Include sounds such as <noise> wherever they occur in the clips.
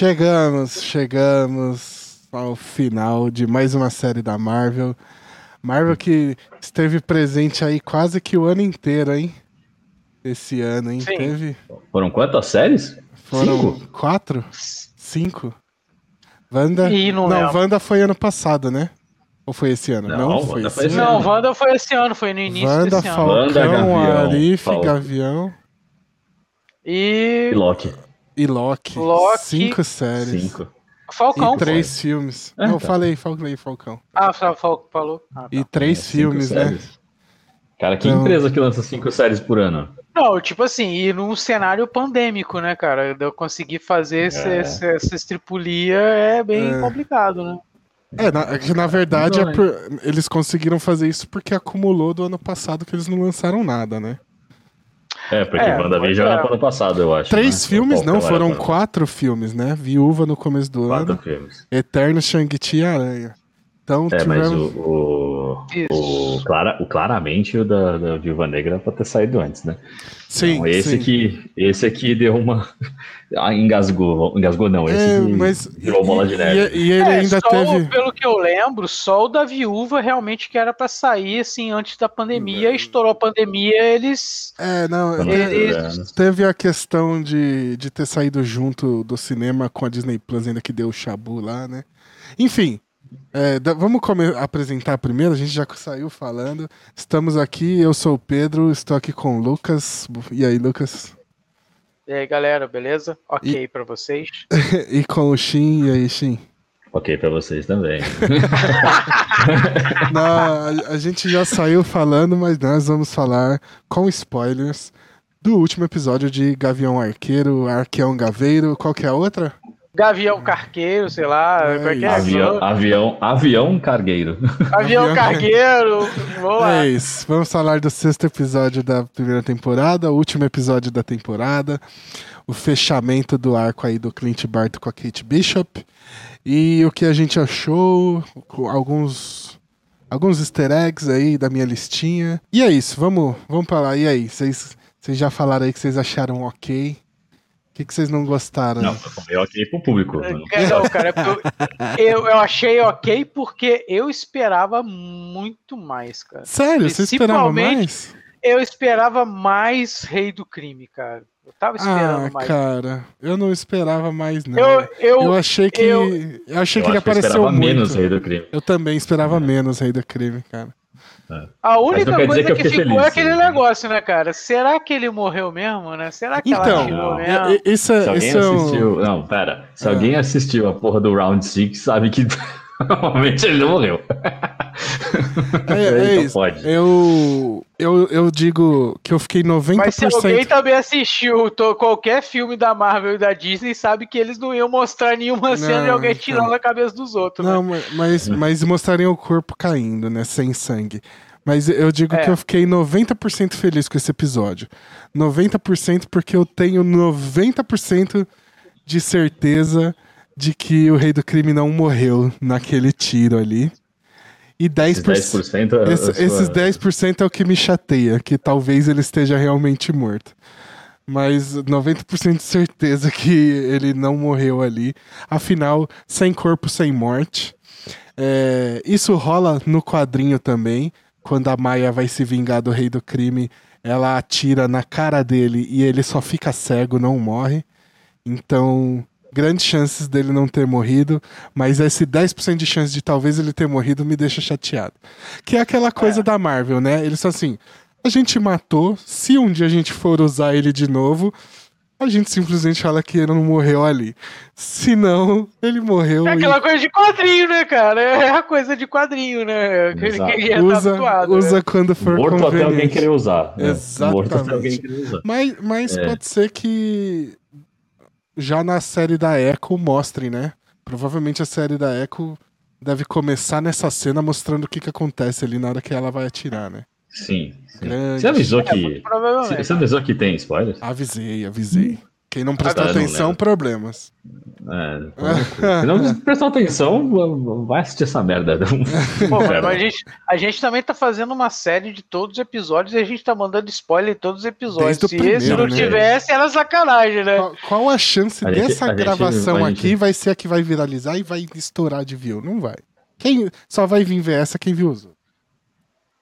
Chegamos, chegamos ao final de mais uma série da Marvel. Marvel que esteve presente aí quase que o ano inteiro, hein? Esse ano, hein? Sim. Teve. Foram quantas séries? Foram Cinco? quatro? Cinco? Wanda. Ih, não não. Wanda foi ano passado, né? Ou foi esse ano? Não, foi esse foi esse ano. Não, Wanda foi esse ano, foi no início Wanda, desse ano. Falcão, Wanda, Gavião, Arif, Falcão. Gavião E E Loki. E Loki. Loki. Cinco séries. Cinco. Falcão. E três filmes. É, não, tá. falei, falei, Falcão. Ah, Fal- Fal- falou. Ah, tá. E três É, cinco filmes, né? séries. Cara, que Então- empresa que lança cinco séries por ano? Não, tipo assim, e num cenário pandêmico, né, cara? De eu conseguir fazer É. esse- essa estripulia é bem É. complicado, né? É, na, é que na verdade Não, é por- eles conseguiram fazer isso porque acumulou do ano passado que eles não lançaram nada, né? É, porque É, WandaVision pois é. era pro ano passado, eu acho. Três né? filmes, Falcão não, era foram quatro filmes, né? Viúva no começo do Quatro ano, filmes. Eterno, Shang-Chi e Aranha. Então É, mas tivemos. o, o, Isso. o, clara, o claramente o da, da Viúva Negra era pra ter saído antes, né? Sim, Então, esse sim. aqui, esse aqui deu uma. <laughs> Ah, engasgou. Engasgou não, esse É, mas. virou bola de neve. E, e ele É, ainda só, teve. pelo que eu lembro, só o da viúva realmente que era pra sair assim antes da pandemia, estourou a pandemia, eles É, não. Quando- te- Ele- é, Teve a questão de, de ter saído junto do cinema com a Disney Plus, ainda que deu o Shabu lá, né? Enfim, é, vamos apresentar primeiro, a gente já saiu falando. Estamos aqui, eu sou o Pedro, estou aqui com o Lucas. E aí, Lucas? E aí, galera, beleza? Ok pra vocês. <laughs> e com o Shin, e aí, Shin? Ok pra vocês também. <laughs> Não, a, a gente já saiu falando, mas nós vamos falar com spoilers do último episódio de Gavião Arqueiro, Arqueão Gaveiro, qual que é a outra? Gavião Carqueiro, sei lá. É como é que é? avião, avião, avião cargueiro. <laughs> Avião Avião Cargueiro. Vamos lá. É isso. Vamos falar do sexto episódio da primeira temporada, o último episódio da temporada, o fechamento do arco aí do Clint Barton com a Kate Bishop e o que a gente achou, com alguns alguns easter eggs aí da minha listinha. E é isso, vamos, vamos pra lá. E aí, vocês vocês já falaram aí que vocês acharam ok? Que, que vocês não gostaram? Não, eu falei ok pro público. É, Não, cara, é porque eu, eu, eu achei ok porque eu esperava muito mais, cara. Sério, você esperava mais? Eu esperava mais Rei do Crime, cara. Eu tava esperando Ah, mais. cara, eu não esperava mais, não. eu, eu, Eu achei que. Eu, eu- achei Eu que ele acho que eu apareceu esperava muito. menos Rei do Crime. Eu também esperava menos Rei do Crime, cara. A única coisa que que, ficou feliz, é aquele né? negócio, né, cara? Será que ele morreu mesmo, né? Será que ela Então, não. mesmo? é- é- isso Se é. alguém Isso é um- assistiu. Não, pera. Se Ah. alguém assistiu a porra do Round 6, sabe que <laughs> normalmente ele não morreu. É, <laughs> é Então isso. pode. Eu, eu, eu digo que eu fiquei 90%. Mas se alguém também assistiu qualquer filme da Marvel e da Disney, sabe que eles não iam mostrar nenhuma cena de alguém então. tirando a cabeça dos outros, Não, né? ma- mas, mas mostrariam o corpo caindo, né? Sem sangue. Mas eu digo É. que eu fiquei 90% feliz com esse episódio. 90% porque eu tenho 90% de certeza de que o Rei do Crime não morreu naquele tiro ali. E 10%. Esses 10% é Esse- Esses 10% é o que me chateia, que talvez ele esteja realmente morto. Mas 90% de certeza <laughs> que ele não morreu ali. Afinal, sem corpo, sem morte. É, isso rola no quadrinho também. Quando a Maia vai se vingar do rei do crime, ela atira na cara dele e ele só fica cego, não morre. Então, grandes chances dele não ter morrido, mas esse 10% de chance de talvez ele ter morrido me deixa chateado. Que é aquela coisa da Marvel, né? Eles falam assim: a gente matou, se um dia a gente for usar ele de novo, a gente simplesmente fala que ele não morreu ali. Se não, ele morreu É e aquela coisa de quadrinho, né, cara? É a coisa de quadrinho, né? Que Exato. que já tá usa, habituado, usa né? quando for Morto até alguém conveniente. querer usar. né? Exatamente. Morto até alguém querer usar. Mas, mas É. pode ser que já na série da Echo mostrem, né? Provavelmente a série da Echo deve começar nessa cena mostrando o que, que acontece ali na hora que ela vai atirar, né? Sim. sim. Grande. Você avisou É, que. provavelmente. Você avisou que tem spoilers? Avisei, avisei. Quem não prestou Ah, não atenção, lembro. problemas. É, se não prestar atenção, vai assistir essa merda. <laughs> Pô, mas a gente, a gente também tá fazendo uma série de todos os episódios e a gente tá mandando spoiler em todos os episódios. Se primeiro, esse não né? tivesse, era sacanagem, né? Qual, qual a chance A gente- dessa a gente- gravação gente- aqui vai ser a que vai viralizar e vai estourar de view? Não vai. Quem só vai vir ver essa quem viu os outros.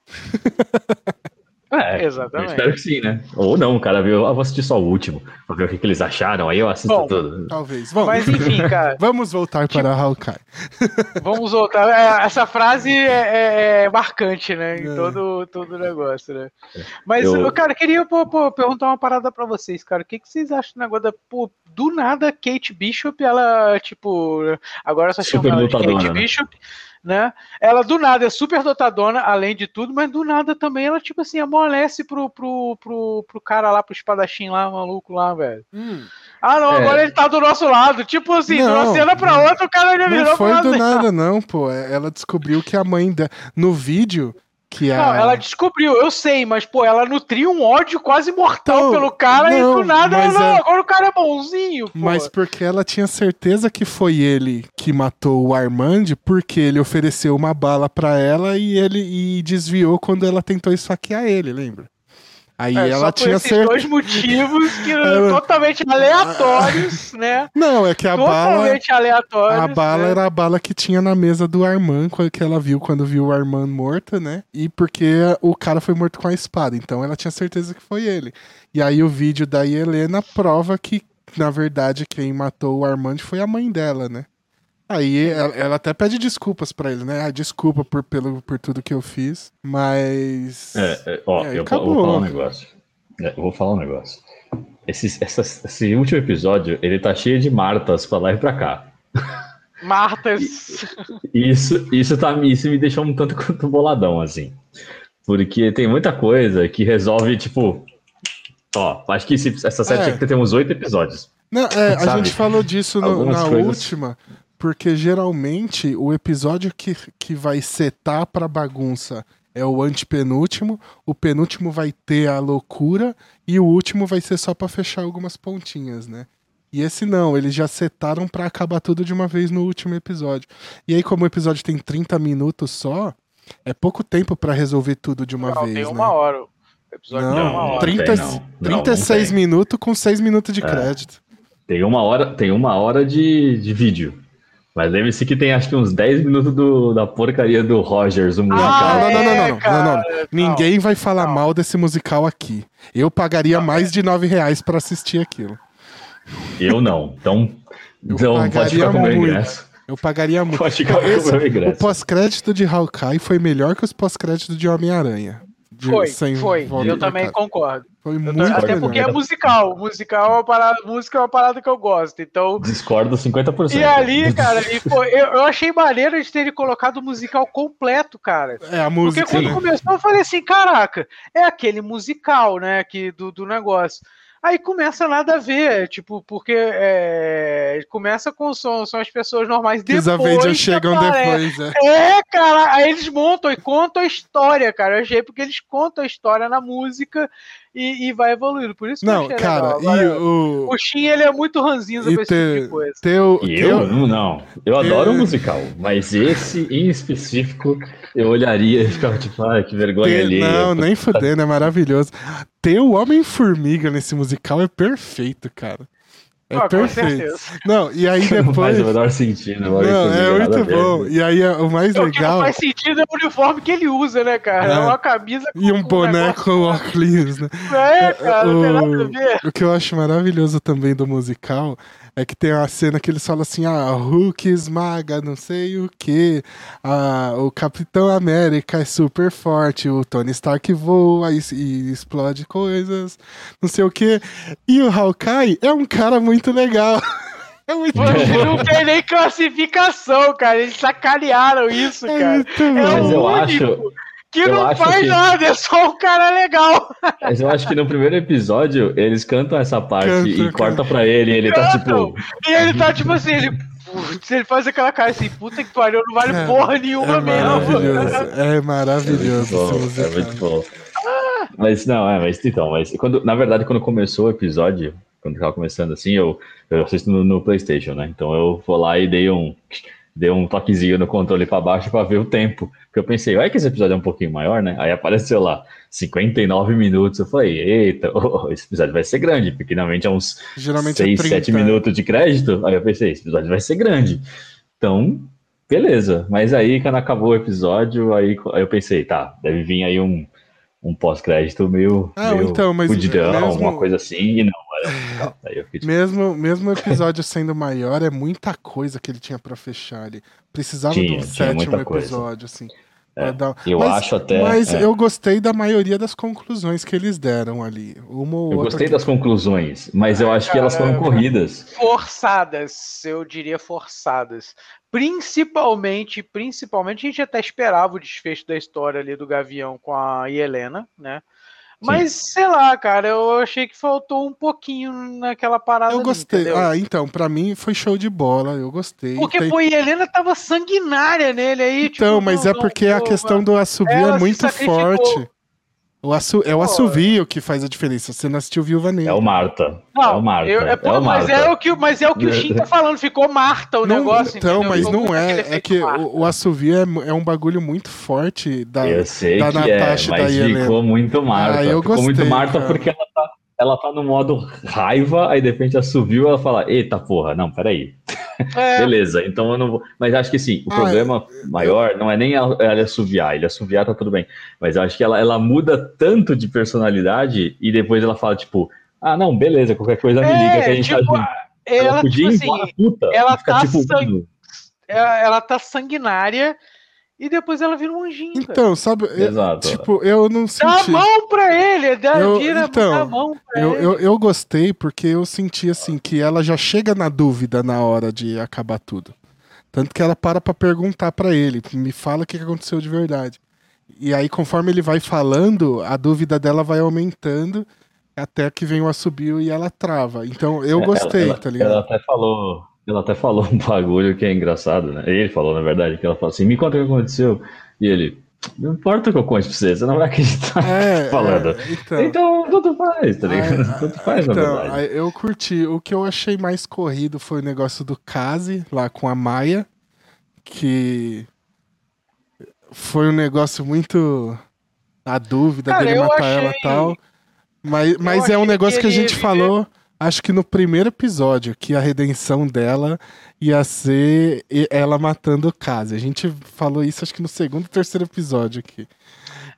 <laughs> É, Exatamente. eu espero que sim, né? Ou não, o cara viu, ah, vou assistir só o último, pra ver o que, que eles acharam, aí eu assisto Bom, tudo. Talvez. Vamos, Mas enfim, <laughs> cara, vamos voltar para Hawkeye. <laughs> vamos voltar. É, Essa frase é, é- é marcante, né? Em É. todo, todo o negócio, né? Mas, Eu- eu, cara, queria pô, pô, perguntar uma parada pra vocês, cara. O que, que vocês acham do negócio da. Pô, do nada, Kate Bishop, ela, tipo. Agora só chama Super ela de Kate né? Né? Ela do nada é super dotadona, além de tudo, mas do nada também ela, tipo assim, amolece pro, pro, pro, pro cara lá, pro espadachim lá, maluco lá, velho. Ah, não, É. agora ele tá do nosso lado. Tipo assim, de uma Não, cena pra outra, o cara já virou Não foi do nada, não, pô. É- Ela descobriu que a mãe dela. No vídeo, que a. Não, ela descobriu, eu sei, mas, pô, ela nutria um ódio quase mortal Não, pelo cara e não, do nada, não, é- agora o cara é bonzinho, pô. Mas porque ela tinha certeza que foi ele que matou o Armand, porque ele ofereceu uma bala pra ela e ele e desviou quando ela tentou esfaquear ele, lembra? Aí É, ela tinha esses certeza. dois motivos que <laughs> Ela- totalmente aleatórios, né? Não, é que a bala. totalmente aleatórios. A bala né? era a bala que tinha na mesa do Armand, que ela viu quando viu o Armand morto, né? E porque o cara foi morto com a espada, então ela tinha certeza que foi ele. E aí o vídeo da Helena prova que, na verdade, quem matou o Armand foi a mãe dela, né? Aí ela, ela até pede desculpas pra ele, né? Ah, desculpa por, pelo, por tudo que eu fiz, mas. É, é, ó, É, eu, acabou. vou falar um negócio. É, Eu vou falar um negócio. Esse, essa- esse último episódio, ele tá cheio de Martas pra lá e pra cá. Martas. Isso, isso, tá, isso me deixou um tanto quanto boladão, assim. Porque tem muita coisa que resolve, tipo. Ó, acho que esse- essa série É. tinha que ter uns oito episódios. Não, é, a gente falou disso no- na coisas. última, porque geralmente o episódio que, que vai setar pra bagunça é o antepenúltimo, o penúltimo vai ter a loucura e o último vai ser só pra fechar algumas pontinhas, né? E esse não, eles já setaram pra acabar tudo de uma vez no último episódio. E aí, como o episódio tem 30 minutos só, é pouco tempo pra resolver tudo de uma Não, vez, tem né? uma hora. O episódio tem uma Não, hora. 30, tem, não. Não, não 36 tem. minutos com 6 minutos de É. crédito. Tem uma hora, tem uma hora de, de vídeo. Mas lembre-se que tem acho que uns 10 minutos do, da porcaria do Rogers, o musical. Ah, não, não, não, não, é, não, cara, não, não. Ninguém vai falar não. mal desse musical aqui. Eu pagaria mais de 9 reais pra assistir aquilo. Eu não. Então, Eu então pode ficar com o meu ingresso. Eu pagaria muito. Pode ficar com o meu o ingresso. pós-crédito de Hawkeye foi melhor que os pós-créditos de Homem-Aranha. De- Foi, sem foi. Eu também casa. concordo. Foi Eu muito tô- até melhor. porque é musical. Musical é uma parada, música é uma parada que eu gosto. Então. Discordo 50%. E ali, cara, e, pô, eu, eu achei maneiro eles terem colocado o musical completo, cara. É, a Porque música. quando né? começou, eu falei assim: caraca, é aquele musical, né? Que, do, do negócio. Aí começa nada a ver, tipo, porque é, começa com são, são as pessoas normais Que os depois. Avengers chegam aparece. depois, é. É, cara, aí eles montam e contam a história, cara. Eu achei porque eles contam a história na música e, e vai evoluindo. Por isso que eu Não, achei cara, legal. Agora, e o. o Shin, ele é muito ranzinza E pra esse tipo ter- de coisa. Teu, E eu? teu, Não, não. Eu adoro o musical, mas esse em específico eu olharia e ficava tipo, ai, que vergonha ali. não, nem fudendo, é maravilhoso. Ter o Homem-Formiga nesse musical é perfeito, cara. É Ah, com perfeito. certeza. Não, e aí <laughs> Não faz depois. o menor sentido. Não, é muito bom. E aí é- o mais O que não legal. faz sentido é o uniforme que ele usa, né, cara? É, É. uma camisa com E um com boneco óculos, né? negócio- É, cara, não tem nada a o, ver. o que eu acho maravilhoso também do musical é que tem a cena que eles falam assim: ah, Hulk esmaga não sei o que, ah, o Capitão América é super forte, o Tony Stark voa e, e explode coisas, não sei o que. E o Hawkeye é um cara muito legal. <laughs> É muito Você não tem nem classificação, cara. Eles sacanearam isso, É cara. muito É bom. Mas o eu único acho, que eu não acho faz que- nada, é só um cara legal. mas eu acho que no primeiro episódio eles cantam essa parte Canta, e canta. corta pra ele e ele tá Cantam. tipo. E ele tá tipo assim, ele. Putz, ele faz aquela cara assim, puta que pariu, não vale É, porra nenhuma É mesmo. maravilhoso. É maravilhoso Bom, é muito bom. Mas não, é, mas então, mas quando, na verdade, quando começou o episódio, quando tava começando assim, eu, eu assisto no, no, PlayStation, né? Então eu vou lá e dei um, dei um toquezinho no controle para baixo para ver o tempo. Porque eu pensei, olha que esse episódio é um pouquinho maior, né? Aí apareceu lá 59 minutos. Eu falei, eita, <laughs> oh, esse episódio vai ser grande, porque finalmente é uns Geralmente 6, é 7 minutos de crédito. Aí eu pensei, esse episódio vai ser grande. Então, beleza. Mas aí, quando acabou o episódio, aí, aí eu pensei, tá, deve vir aí um um pós-crédito meio, ah, meio então, mas fudidão, mesmo... alguma coisa assim, e não, tipo... mesmo, mesmo episódio sendo maior, é muita coisa que ele tinha para fechar ali. Precisava tinha, de um sétimo episódio, assim. É, dar... Eu mas, acho até. Mas é. eu gostei da maioria das conclusões que eles deram ali. Uma eu gostei que... das conclusões, mas eu acho Cara, que elas foram corridas. Forçadas, eu diria forçadas. Principalmente, principalmente, a gente até esperava o desfecho da história ali do Gavião com a Helena, né? Mas, Sim. sei lá, cara, eu achei que faltou um pouquinho naquela parada. Eu gostei. Ali, ah, então, para mim foi show de bola, eu gostei. Porque, Tem... pô, e Helena tava sanguinária nele aí. Então, tipo, mas não, é porque não, a questão do assobio é muito forte. O assu é o assovio que faz a diferença. Você não assistiu Viúva Negra. É o Marta. Não, é o Marta. Eu, é, pô, é o mas, Marta. É o que, mas é o que o Shin tá <laughs> falando. Ficou Marta o não, negócio. Então, mas não é. É que o, o assovio é, é, um bagulho muito forte da, eu sei da que é, Natasha é, mas da ficou muito Marta. Ah, eu ficou gostei, muito Marta cara. porque ela ela tá no modo raiva, aí de repente assoviu ela fala: Eita porra, não, peraí. É. <laughs> Beleza, então eu não vou. Mas acho que sim, o ah, problema maior não é nem ela assoviar, ele assoviar tá tudo bem. Mas eu acho que ela, ela muda tanto de personalidade e depois ela fala, tipo, ah, não, beleza, qualquer coisa me liga que a gente tá tipo, tá junto. Ela, ela podia tipo ir assim, puta, ela tá tipo, ela, ela tá sanguinária e depois ela vira um anjinho. Então, cara. sabe? Exato. Eu, tipo, eu não senti. Dá a mão pra ele, dá, eu, vira então, a mão pra eu, ele. Eu, eu gostei porque eu senti assim que ela já chega na dúvida na hora de acabar tudo. Tanto que ela para pra perguntar para ele, me fala o que aconteceu de verdade. E aí, conforme ele vai falando, a dúvida dela vai aumentando até que vem o assobio e ela trava. Então eu é, gostei, ela, tá ligado? Ela até falou, ela até falou um <laughs> bagulho que é engraçado, né? Ele falou, na verdade, que ela falou assim: me conta o que aconteceu. E ele, não importa o que eu conte pra você, você não vai acreditar é, <laughs> falando. É, então, então, tanto faz, tá ligado? É, tanto faz, então, na verdade. Eu curti. O que eu achei mais corrido foi o negócio do Kazi, lá com a Maia, que foi um negócio muito. A dúvida Cara, dele matar achei... ela e tal. Mas, mas é um negócio que, que a gente falou acho que no primeiro episódio, que a redenção dela ia ser ela matando o Kazi. A gente falou isso acho que no segundo terceiro episódio aqui.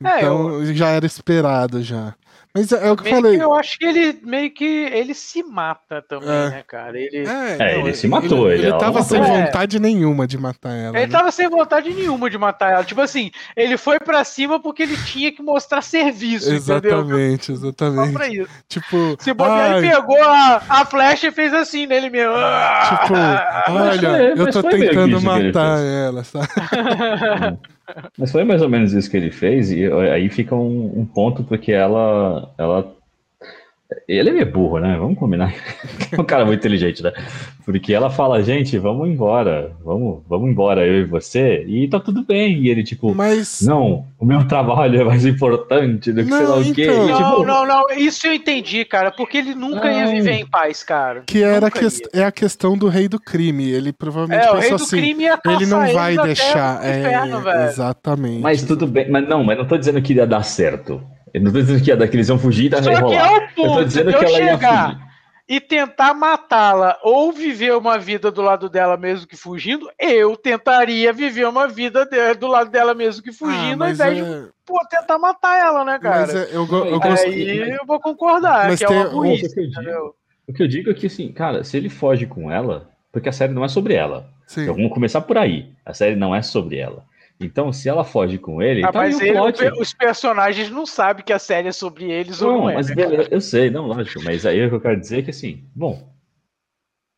É, então eu... já era esperado já. Mas é, é o que eu falei. Que eu acho que ele meio que ele se mata também, é. né, cara? Ele, é, é não, ele se matou. Ele, ele, ele tava sem vontade nenhuma de matar ela. Ele né? tava sem vontade nenhuma de matar ela. Tipo assim, ele foi pra cima porque ele tinha que mostrar serviço. Exatamente, entendeu? exatamente. Só pra isso. Tipo, se bobear, ele pegou a, a flecha e fez assim nele mesmo. Tipo, olha, eu tô tentando matar ela, sabe? <laughs> Mas foi mais ou menos isso que ele fez, e aí fica um, um ponto porque ela, ela ele é meio burro, né? Vamos combinar. <laughs> é um cara muito inteligente, né? Porque ela fala, gente, vamos embora, vamos, vamos embora, eu e você, e tá tudo bem. E ele, tipo, Mas... não, o meu trabalho é mais importante do que não, sei lá o quê. Então... E, tipo... Não, não, não, isso eu entendi, cara, porque ele nunca não. ia viver em paz, cara. Que era que... é a questão do rei do crime. Ele provavelmente é, pensou assim, ele não vai deixar. É, inferno, exatamente. Mas tudo bem, mas não, mas não tô dizendo que ia dar certo. Eu não tô dizendo que, ia, que eles iam fugir da Só que é o ponto eu tô dizendo que ela chegar e tentar matá-la ou viver uma vida do lado dela mesmo que fugindo, eu tentaria viver uma vida de, do lado dela mesmo que fugindo, ah, ao invés é... de pô, tentar matar ela, né, cara? Mas é, eu, eu gosto... Aí eu vou concordar, mas que tem... é uma burrice, o, que digo, o que eu digo é que, assim, cara, se ele foge com ela, porque a série não é sobre ela. Então vamos começar por aí. A série não é sobre ela. Então, se ela foge com ele, ah, tá mas ele, os personagens não sabem que a série é sobre eles não, ou não é. Mas né, eu sei, não, lógico. Mas aí o que eu quero dizer é que assim, bom,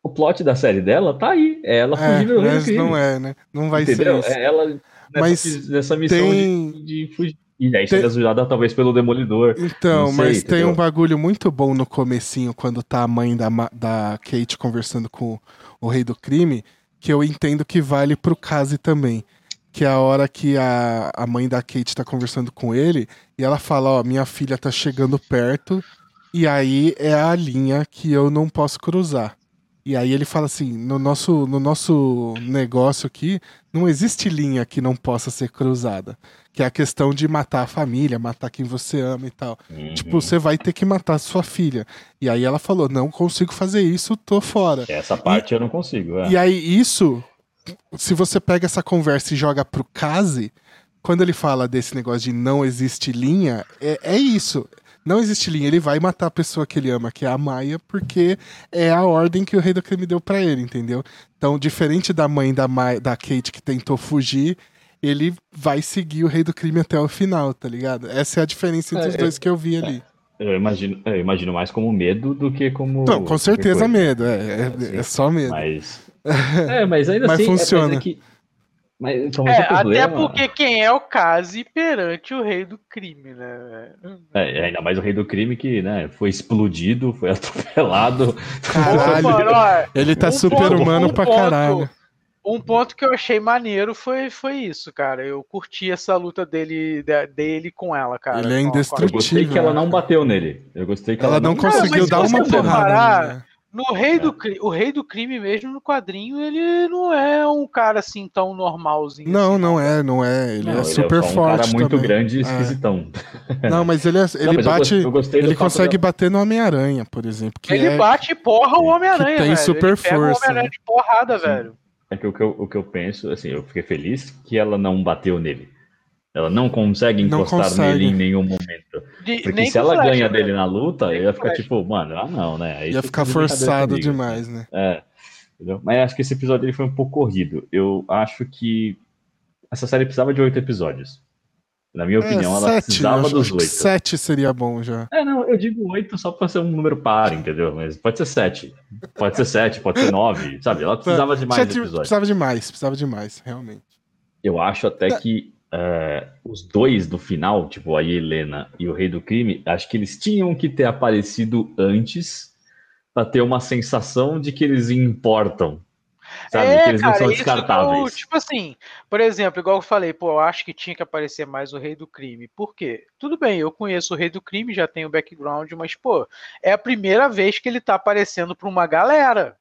o plot da série dela tá aí. É ela é, fugindo mas não é, né? Não vai Entendeu? ser isso. É ela nessa, mas nessa missão tem... de, de, fugir. E aí tem... ajudada talvez pelo Demolidor. Então, sei, mas entendeu? tem um bagulho muito bom no comecinho, quando tá a mãe da, da Kate conversando com o rei do crime, que eu entendo que vale pro Kazi também que é a hora que a, a mãe da Kate tá conversando com ele e ela fala, ó, minha filha tá chegando perto E aí é a linha que eu não posso cruzar. E aí ele fala assim: no nosso, no nosso negócio aqui, não existe linha que não possa ser cruzada. Que é a questão de matar a família, matar quem você ama e tal. Uhum. Tipo, você vai ter que matar sua filha. E aí ela falou: não consigo fazer isso, tô fora. Essa parte eu não consigo. É. E aí, isso, se você pega essa conversa e joga pro Kazi, quando ele fala desse negócio de não existe linha, é, é isso. Não existe linha, ele vai matar a pessoa que ele ama, que é a Maia, porque é a ordem que o rei do crime deu pra ele, entendeu? Então, diferente da mãe da, Maia, da Kate que tentou fugir, ele vai seguir o rei do crime até o final, tá ligado? Essa é a diferença entre É, os dois que eu vi ali. Eu imagino, eu imagino mais como medo do que como. Não, com certeza medo, é, é, é só medo. Mas. <laughs> É, mas ainda Mas assim. é- funciona. Mas, é que, mas, então, É, até porque quem é o Kazi perante o rei do crime, né? É, ainda mais o rei do crime que, né, foi explodido, foi <laughs> atropelado. Caralho. Ele tá Um super-humano ponto, pra um ponto. caralho. Um ponto que eu achei maneiro foi, foi isso, cara. Eu curti essa luta dele, dele com ela, cara. Ele é a- Eu gostei indestrutível. que ela não bateu nele. Eu gostei que Ela não Não, conseguiu mas dar uma porrada. parar, né? No rei do, cri- o rei do crime mesmo no quadrinho, ele não é um cara assim tão normalzinho. Não, assim, não é, não é. Ele Não, é ele super só um forte. cara muito também. grande e É. esquisitão. Não, mas ele, é- <laughs> ele Não, mas eu bate. gostei- eu gostei do ele consegue bater no Homem-Aranha, por exemplo. Que Ele é, bate e porra o Homem-Aranha, que tem velho. super ele pega força, o Homem-Aranha né? de porrada, Sim. velho. É que o que, eu, o que eu penso, assim, eu fiquei feliz que ela não bateu nele. Ela não consegue Não encostar consegue. nele em nenhum momento. De- Porque se ela flecha, ganha velho. dele na luta, Nem eu ia ficar flecha. tipo, mano, ah não, né? Aí ia ficar tá forçado demais, né? É, entendeu? Mas acho que esse episódio ele foi um pouco corrido. Eu acho que essa série precisava de oito episódios. Na minha opinião, ela É, sete, precisava acho, dos oito. sete seria bom já. É, não, eu digo oito só pra ser um número par, entendeu? Mas pode ser sete. Pode ser sete, pode ser nove, sabe? Ela precisava de mais episódios. precisava de mais, precisava de mais, realmente. Eu acho até que é, os dois do final, tipo a Helena e o Rei do Crime, acho que eles tinham que ter aparecido antes pra ter uma sensação de que eles importam. Sabe? É, que eles não cara, são que eu- descartáveis. tipo assim, por exemplo, igual eu falei, pô, eu acho que tinha que aparecer mais o Rei do Crime. Por quê? Tudo bem, eu conheço o Rei do Crime, já tenho background, mas, pô, é a primeira vez que ele tá aparecendo pra uma galera.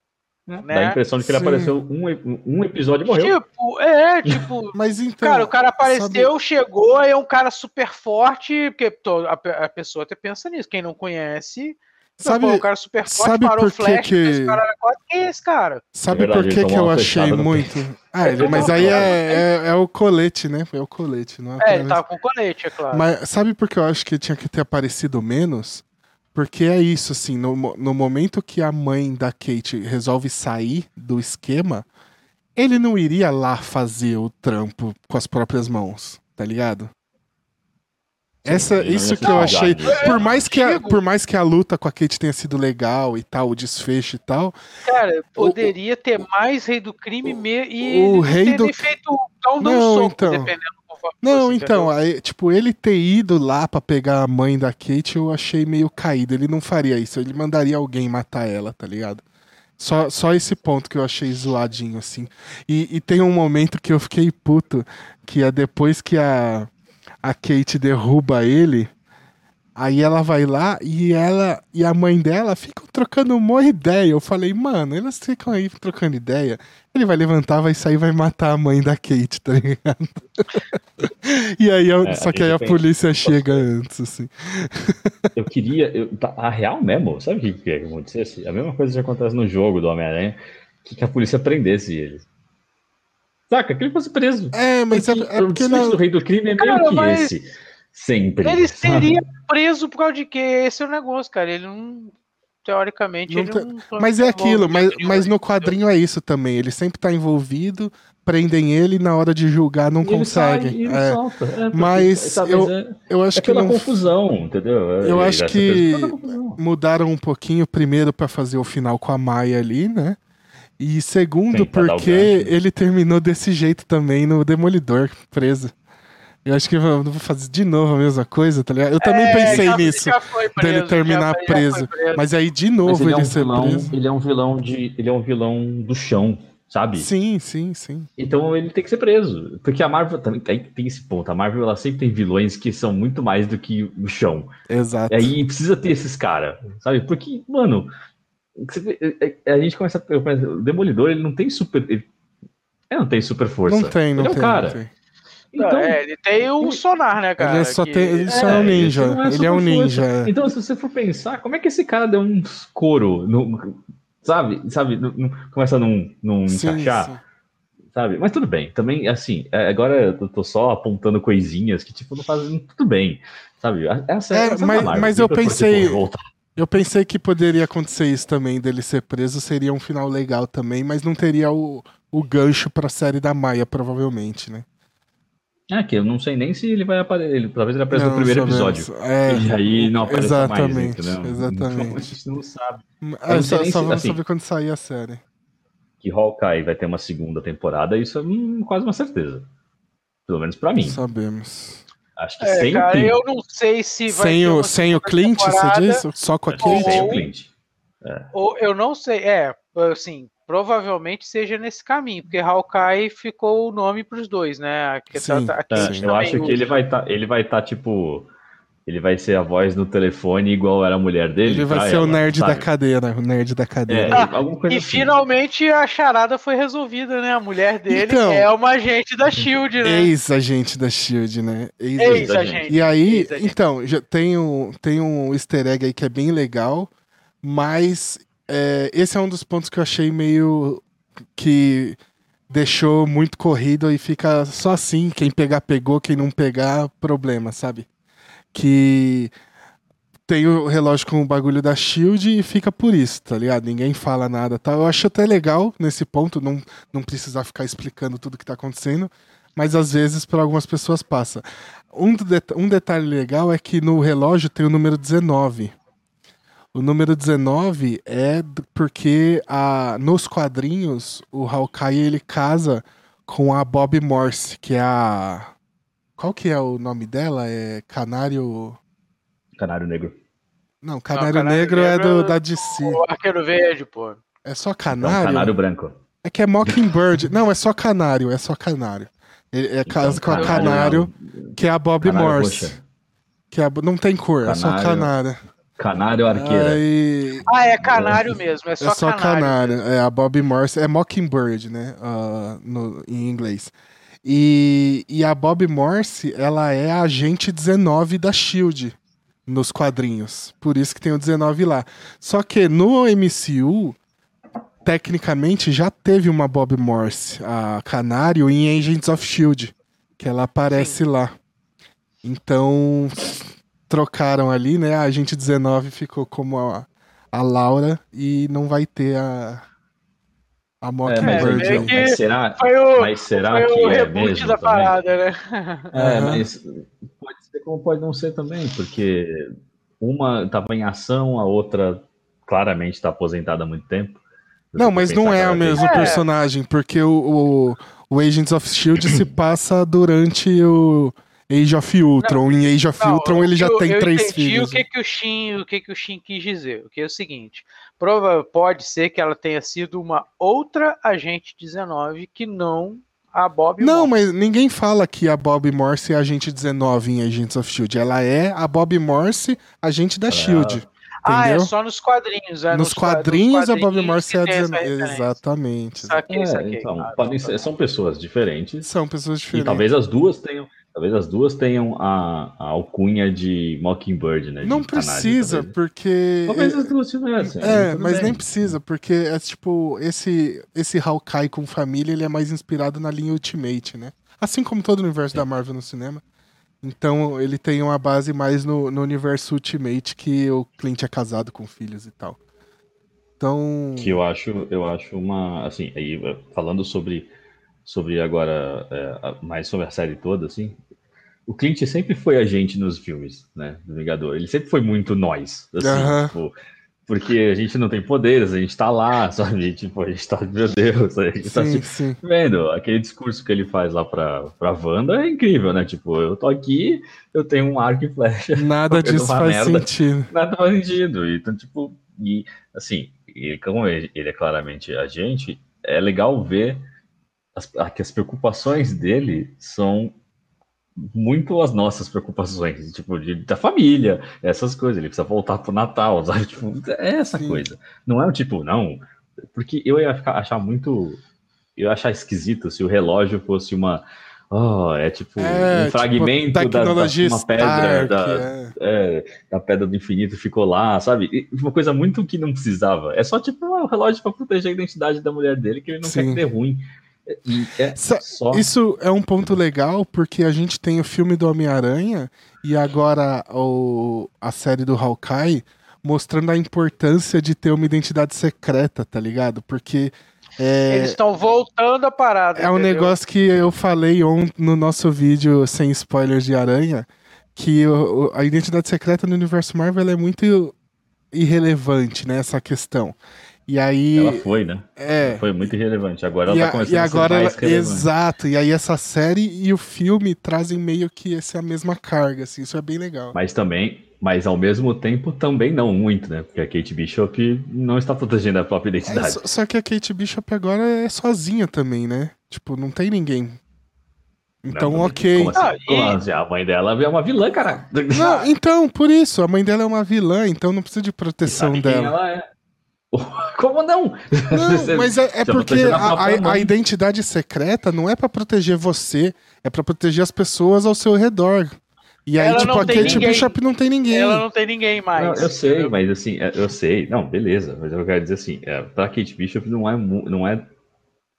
Dá a Né? impressão de que ele Sim. apareceu um, um episódio e morreu. Tipo, é, <laughs> tipo, Mas então. Cara, o cara sabe- apareceu, chegou, é um cara super forte, porque to- a, a pessoa até pensa nisso. Quem não conhece, Sabe, pô, um cara super forte, sabe parou o por que flash, que- esse cara era quase- quem é esse cara? sabe É verdade, por que, que eu achei muito. Ah, ele, mas aí é, é, é o colete, né? É o colete, não é? É, ele tava com colete, é claro. Mas sabe por que eu acho que tinha que ter aparecido menos? Porque é isso, assim, no, no momento que a mãe da Kate resolve sair do esquema, ele não iria lá fazer o trampo com as próprias mãos, tá ligado? Essa, isso que eu achei. obrigado. Por mais, que a, por mais que a luta com a Kate tenha sido legal e tal, o desfecho e tal, Cara, poderia ter mais rei do crime me- e o rei do- feito um Não, soco, então. Não, então, aí, tipo, ele ter ido lá pra pegar a mãe da Kate, eu achei meio caído. Ele não faria isso, ele mandaria alguém matar ela, tá ligado? Só, só esse ponto que eu achei zoadinho, assim. E, e tem um momento que eu fiquei puto, que é depois que a, a Kate derruba ele, aí ela vai lá e ela e a mãe dela ficam trocando uma ideia. Eu falei, mano, elas ficam aí trocando ideia. Ele vai levantar, vai sair e vai matar a mãe da Kate, tá ligado? <laughs> e aí, eu- É, só que aí a polícia chega antes, assim. <laughs> Eu queria. eu- tá- a real mesmo, sabe o que queria que acontecesse? A mesma coisa que acontece no jogo do Homem-Aranha, que, que a polícia prendesse ele. Saca? Que ele fosse preso. É, mas é, Porque é o porque desfecho não. do Rei do Crime é meio Cara, que mas- esse. Sempre. Ele seria preso por causa de quê? Esse é o negócio, cara. Ele não. Teoricamente, Não ele tem- não. Mas é aquilo, mas, mas no quadrinho é isso também. Ele sempre tá envolvido, prendem ele e na hora de julgar não ele sai, conseguem. ele É, solta. É, Mas sabe, eu- é, eu é acho que pela não confusão, entendeu? Eu É, acho essa que- mudaram um pouquinho, primeiro pra fazer o final com a Maia ali, né? E segundo, Sim, porque ele terminou desse jeito também no Demolidor, preso. Eu acho que eu vou fazer de novo a mesma coisa, tá ligado? Eu também É, pensei já- nisso. já foi dele preso, terminar já- já foi preso. Mas aí, de novo, ele ele, é um ser vilão, preso. ele é um vilão de, ele é um vilão do chão, sabe? Sim, sim, sim. Então ele tem que ser preso. Porque a Marvel também tem, tem esse ponto. A Marvel ela sempre tem vilões que são muito mais do que o chão. Exato. E aí precisa ter esses caras, sabe? Porque, mano, é, é, a gente começa a. O Demolidor, ele não tem super. Ele, ele não tem super força. Não tem, não ele tem. É um cara. Tem. Então, é, ele tem o sonar, né, cara? Ele é só, que... tem, ele só é, um ninja. É ele é um ninja. É. Então, se você for pensar, como é que esse cara deu uns couro no, sabe, sabe, não, começa a não, não sim, encaixar, sim. sabe? Mas tudo bem, também, assim, agora eu tô só apontando coisinhas que, tipo, não fazem tudo bem, sabe? Essa, é, essa mas, mas eu pensei, eu pensei que poderia acontecer isso também, dele ser preso, seria um final legal também, mas não teria o, o gancho pra série da Maia, provavelmente, né? É, que eu não sei nem se ele vai aparecer. Ele, talvez ele apareça no primeiro episódio. É, e aí não aparece exatamente, mais, entendeu? Exatamente. Então, a gente não sabe. É, só, só se, vamos assim, saber quando sair a série. Que Hawkeye vai ter uma segunda temporada, isso é hum, quase uma certeza. Pelo menos pra mim. Sabemos. Acho que é, sem cara, o Clint. Eu não sei se vai sem o, sem o Clint, você disse? Só com a Kate? Sem o Clint. É. Ou eu não sei, é, assim, provavelmente seja nesse caminho, porque Hawkeye ficou o nome para os dois, né? Tá- sim, tá, é, sim. eu acho que ele vai estar, tá, ele vai estar tá, tipo, ele vai ser a voz no telefone igual era a mulher dele. Ele vai ser ela, o nerd sabe? da cadeira, o nerd da cadeira. É, Ah, e assim. finalmente a charada foi resolvida, né? A mulher dele Então, é uma agente da Shield, né? Ex-agente da Shield, né? Ex-agente. E aí, então, já tem um, tem um easter egg aí que é bem legal, mas é, esse é um dos pontos que eu achei meio que deixou muito corrido e fica só assim, quem pegar pegou, quem não pegar, problema, sabe? Que tem o relógio com o bagulho da Shield e fica por isso, tá ligado? Ninguém fala nada, tá? Eu acho até legal nesse ponto, não, não precisar ficar explicando tudo que tá acontecendo, mas às vezes para algumas pessoas passa. Um, det um detalhe legal é que no relógio tem o número 19. O número 19 é porque a, nos quadrinhos o Hawkeye ele casa com a Bob Morse, que é a. Qual que é o nome dela? É Canário. Canário Negro. Não, Canário, Canário Negro, é Negro do, da DC. O Arqueiro Verde, pô. É só Não, Canário? Canário Branco. É que é Mockingbird. Não, é só Canário, é só Canário. Ele é casa com a Canário, que é a Bob Canário Morse. roxa. Que é a- não tem cor, é só Canário. Canário. Arqueira. Aí, Ah, é canário mesmo, é só, é só canário. Canário. É a Bob Morse. É Mockingbird, né? ah, no, em inglês. E, e a Bob Morse, ela é a agente 19 da Shield nos quadrinhos. Por isso que tem o 19 lá. Só que no MCU, tecnicamente, já teve uma Bob Morse, a Canário, em Agents of Shield. Que ela aparece lá. Então, trocaram ali, né? A agente 19 ficou como a, a Laura e não vai ter a. A É, mas, Mockingbird. meio aí. que- mas será, Foi o, mas será foi que o é mesmo da também? parada, né? É, Aham. mas pode ser como pode não ser também, porque uma estava em ação, a outra claramente está aposentada há muito tempo. Não, mas não é o mesmo É. personagem, porque o, o, o Agents of Shield se passa durante o Age of Ultron. em Age of Não, Ultron ele já eu, tem eu três filhos. O que que o Shin, o que que o Shin quis dizer? O que é o seguinte, prova, pode ser que ela tenha sido uma outra agente 19 que não a Bob Não, Morse. mas ninguém fala que a Bob Morse é agente 19 em Agents of Shield. Ela é a Bob Morse, agente da Shield. Ah, é entendeu? só nos quadrinhos. É, Nos qua- quadrinhos, a Bob quadrinhos Morse é a que tem essa 19. referência. Exatamente. Saquei, É, saquei. então, Ah, podem tá, ser- são pessoas diferentes. São pessoas E diferentes. talvez as duas tenham, talvez as duas tenham a, a alcunha de Mockingbird, né? de Não precisa, talvez. porque. Talvez as duas tivessem. É, mas bem. nem precisa, porque é tipo, esse, esse Hawkeye com família, ele é mais inspirado na linha Ultimate, né? Assim como todo o universo da Marvel no cinema. Então ele tem uma base mais no, no universo Ultimate, que o Clint é casado com filhos e tal. Então. Que eu acho, eu acho uma, assim, aí eh, falando sobre, sobre agora, é, mais sobre a série toda, assim, o Clint sempre foi a gente nos filmes, né, do Vingador. Ele sempre foi muito nós, assim, tipo, porque a gente não tem poderes, a gente tá lá, <laughs> sabe, tipo, a gente tá, meu Deus, a gente tá Sim, tipo, sim. vendo, aquele discurso que ele faz lá pra, pra Wanda é incrível, né, tipo, eu tô aqui, eu tenho um arco e flecha, <laughs> Nada disso faz merda. sentido. <laughs> nada faz sentido. Então, tipo, e assim, e como ele, ele é claramente a gente, é legal ver as, que as preocupações dele são muito as nossas preocupações, tipo, de, da família, essas coisas. Ele precisa voltar pro Natal, <laughs> sabe? Tipo, é essa Sim. coisa. Não é o tipo, não. Porque eu ia ficar, achar muito. Eu ia achar esquisito se o relógio fosse uma. Oh, é tipo é, um tipo, fragmento tipo, da, da, uma pedra da, é. É, da pedra do infinito ficou lá, sabe? Uma coisa muito que não precisava. É só tipo um relógio para proteger a identidade da mulher dele que ele não Sim. quer que dê ruim. É só... Isso é um ponto legal porque a gente tem o filme do Homem-Aranha e agora o, a série do Hawkeye mostrando a importância de ter uma identidade secreta, tá ligado? Porque. É, Eles estão voltando a parada. É um negócio que eu falei no nosso vídeo sem spoilers de Aranha, que o, a identidade secreta no universo Marvel é muito irrelevante, né? Essa questão. E aí. Ela foi, né? É. Foi muito irrelevante. Agora ela tá começando e agora a ser mais ela, Exato. E aí essa série e o filme trazem meio que essa mesma carga, assim. Isso é bem legal. Mas também, mas ao mesmo tempo também não muito, né? Porque a Kate Bishop não está protegendo a própria identidade. É, só, só que a Kate Bishop agora é sozinha também, né? Tipo, não tem ninguém então, não, ok. Como assim? Ah, como assim? A mãe dela é uma vilã, cara. Não, então, por isso, a mãe dela é uma vilã, então não precisa de proteção dela. Ela é. <laughs> Como não? Não, <laughs> mas é, é porque a, a, a, identidade secreta não é para proteger você, é para proteger as pessoas ao seu redor. E aí, ela tipo, a Kate ninguém. Bishop não tem ninguém. Ela não tem ninguém mais. Não, eu sei, mas assim, é, eu sei. Não, beleza. Mas eu quero dizer assim, é, pra Kate Bishop não é, não é,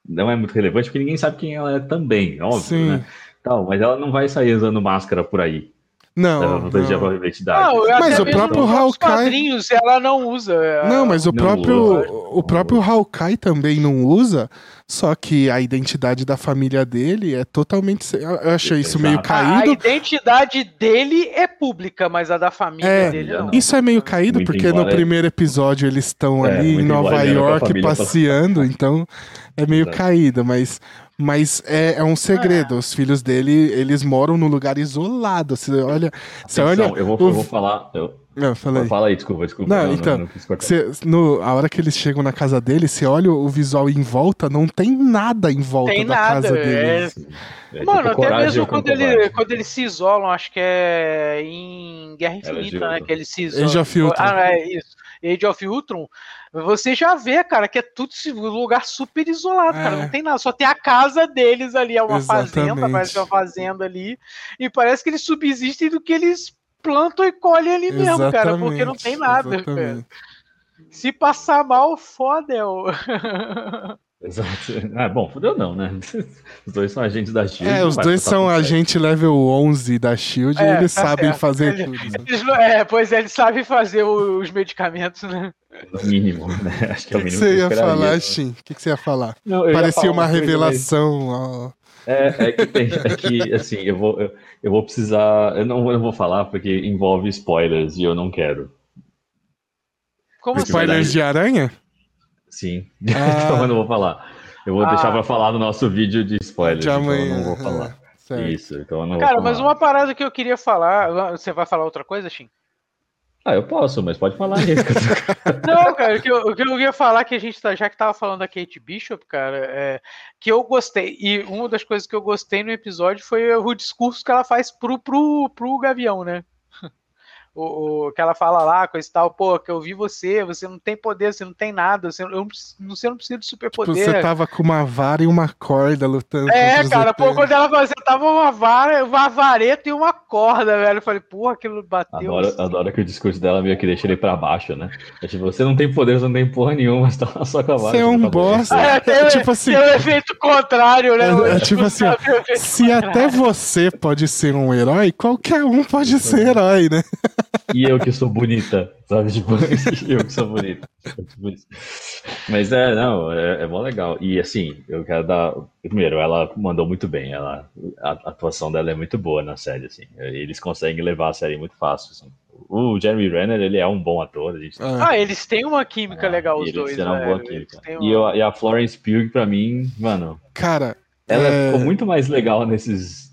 não é muito relevante, porque ninguém sabe quem ela é também, óbvio, Sim. né? Tal, mas ela não vai sair usando máscara por aí. Não. não. a identidade. Não, mas o próprio Hawkeye. quadrinhos ela não usa. É, não, mas o não próprio usa. o próprio Hawkeye também não usa. Só que a identidade da família dele é totalmente. Eu achei isso meio caído. A identidade dele é pública, mas a da família é, dele não. Isso é meio caído muito porque no primeiro episódio eles estão é, ali em Nova York passeando, então é meio caído, mas mas é, é um segredo. Ah. Os filhos dele, eles moram num lugar isolado. Você olha. Você olha eu, vou, o... eu vou falar. Eu... Não, falei. Fala aí, desculpa, desculpa. Não, não então, não, não cê, no, a hora que eles chegam na casa dele, você olha o visual em volta, não tem nada em volta tem da nada, casa dele. É... É, Mano, tipo, até mesmo quando, ele, quando eles se isolam, acho que é em Guerra Infinita, né? Que eles se isolam. Age of Ultron. Ah, é isso. Age of Ultron você já vê, cara, que é tudo um lugar super isolado, é. cara. Não tem nada, só tem a casa deles ali, é uma Exatamente. fazenda, parece uma fazenda ali. E parece que eles subsistem do que eles plantam e colhem ali Exatamente. mesmo, cara, porque não tem nada, cara. Se passar mal, foda. <laughs> Exato. <laughs> Ah, bom, fudeu não, né? <laughs> Os dois são agentes da SHIELD. É, os dois são agente level 11 da SHIELD é, e eles tá sabem certo. fazer eles, tudo. Né? Eles, é, pois é, eles sabem fazer os medicamentos, né? No mínimo, né? <laughs> Acho que é o mínimo que você ia falar, Shin? O que, que, você ia falar? Não, Parecia falar uma, revelação. É, é, que tem, é que, assim, eu vou, eu, eu, vou precisar. Eu não, eu não vou falar porque envolve spoilers e eu não quero. Como spoilers de aranha? Sim. Ah. <laughs> então eu não vou falar. Eu vou ah. deixar pra falar no nosso vídeo de spoilers. De amanhã. <laughs> Então eu não vou falar. É, Isso, então eu não Cara, mas uma parada que eu queria falar. Você vai falar outra coisa, Shin? Ah, eu posso, mas pode falar aí. <laughs> não, cara, o que, eu, o que eu ia falar que a gente tá, já que tava falando da Kate Bishop, cara, é que eu gostei. E uma das coisas que eu gostei no episódio foi o discurso que ela faz pro, pro, pro Gavião, né? O, o, que ela fala lá, coisa e tal, pô, que eu vi você, você não tem poder, você não tem nada, você, eu, você não precisa de superpoder. Tipo, você tava com uma vara e uma corda lutando. É, cara, pô, quando ela você tava uma vara, uma vareta e uma corda, velho. Eu falei, porra, aquilo bateu. Adoro, adoro que o discurso dela meio que deixa ele pra baixo, né? É tipo, você não tem poder, você não tem porra nenhuma, mas tá só com a vara. Você é um bosta. <laughs> É, tem, é, tipo assim. Tem o efeito contrário, né? É, é tipo assim, ó, <laughs> se contrário. até você pode ser um herói, qualquer um pode ser herói, né? E eu que sou bonita, sabe? <laughs> Tipo, eu que sou bonita. Tipo Mas é, não, é, é mó legal. E assim, eu quero dar. Primeiro, ela mandou muito bem. Ela, a, a atuação dela é muito boa na série, assim. Eles conseguem levar a série muito fácil, assim. O Jeremy Renner, ele é um bom ator. Gente... Ah, eles têm uma química ah, legal, os dois. Né? Uma boa química. Uma... E, eu, e, a Florence Pugh, pra mim, mano. Cara. Ela é... ficou muito mais legal nesses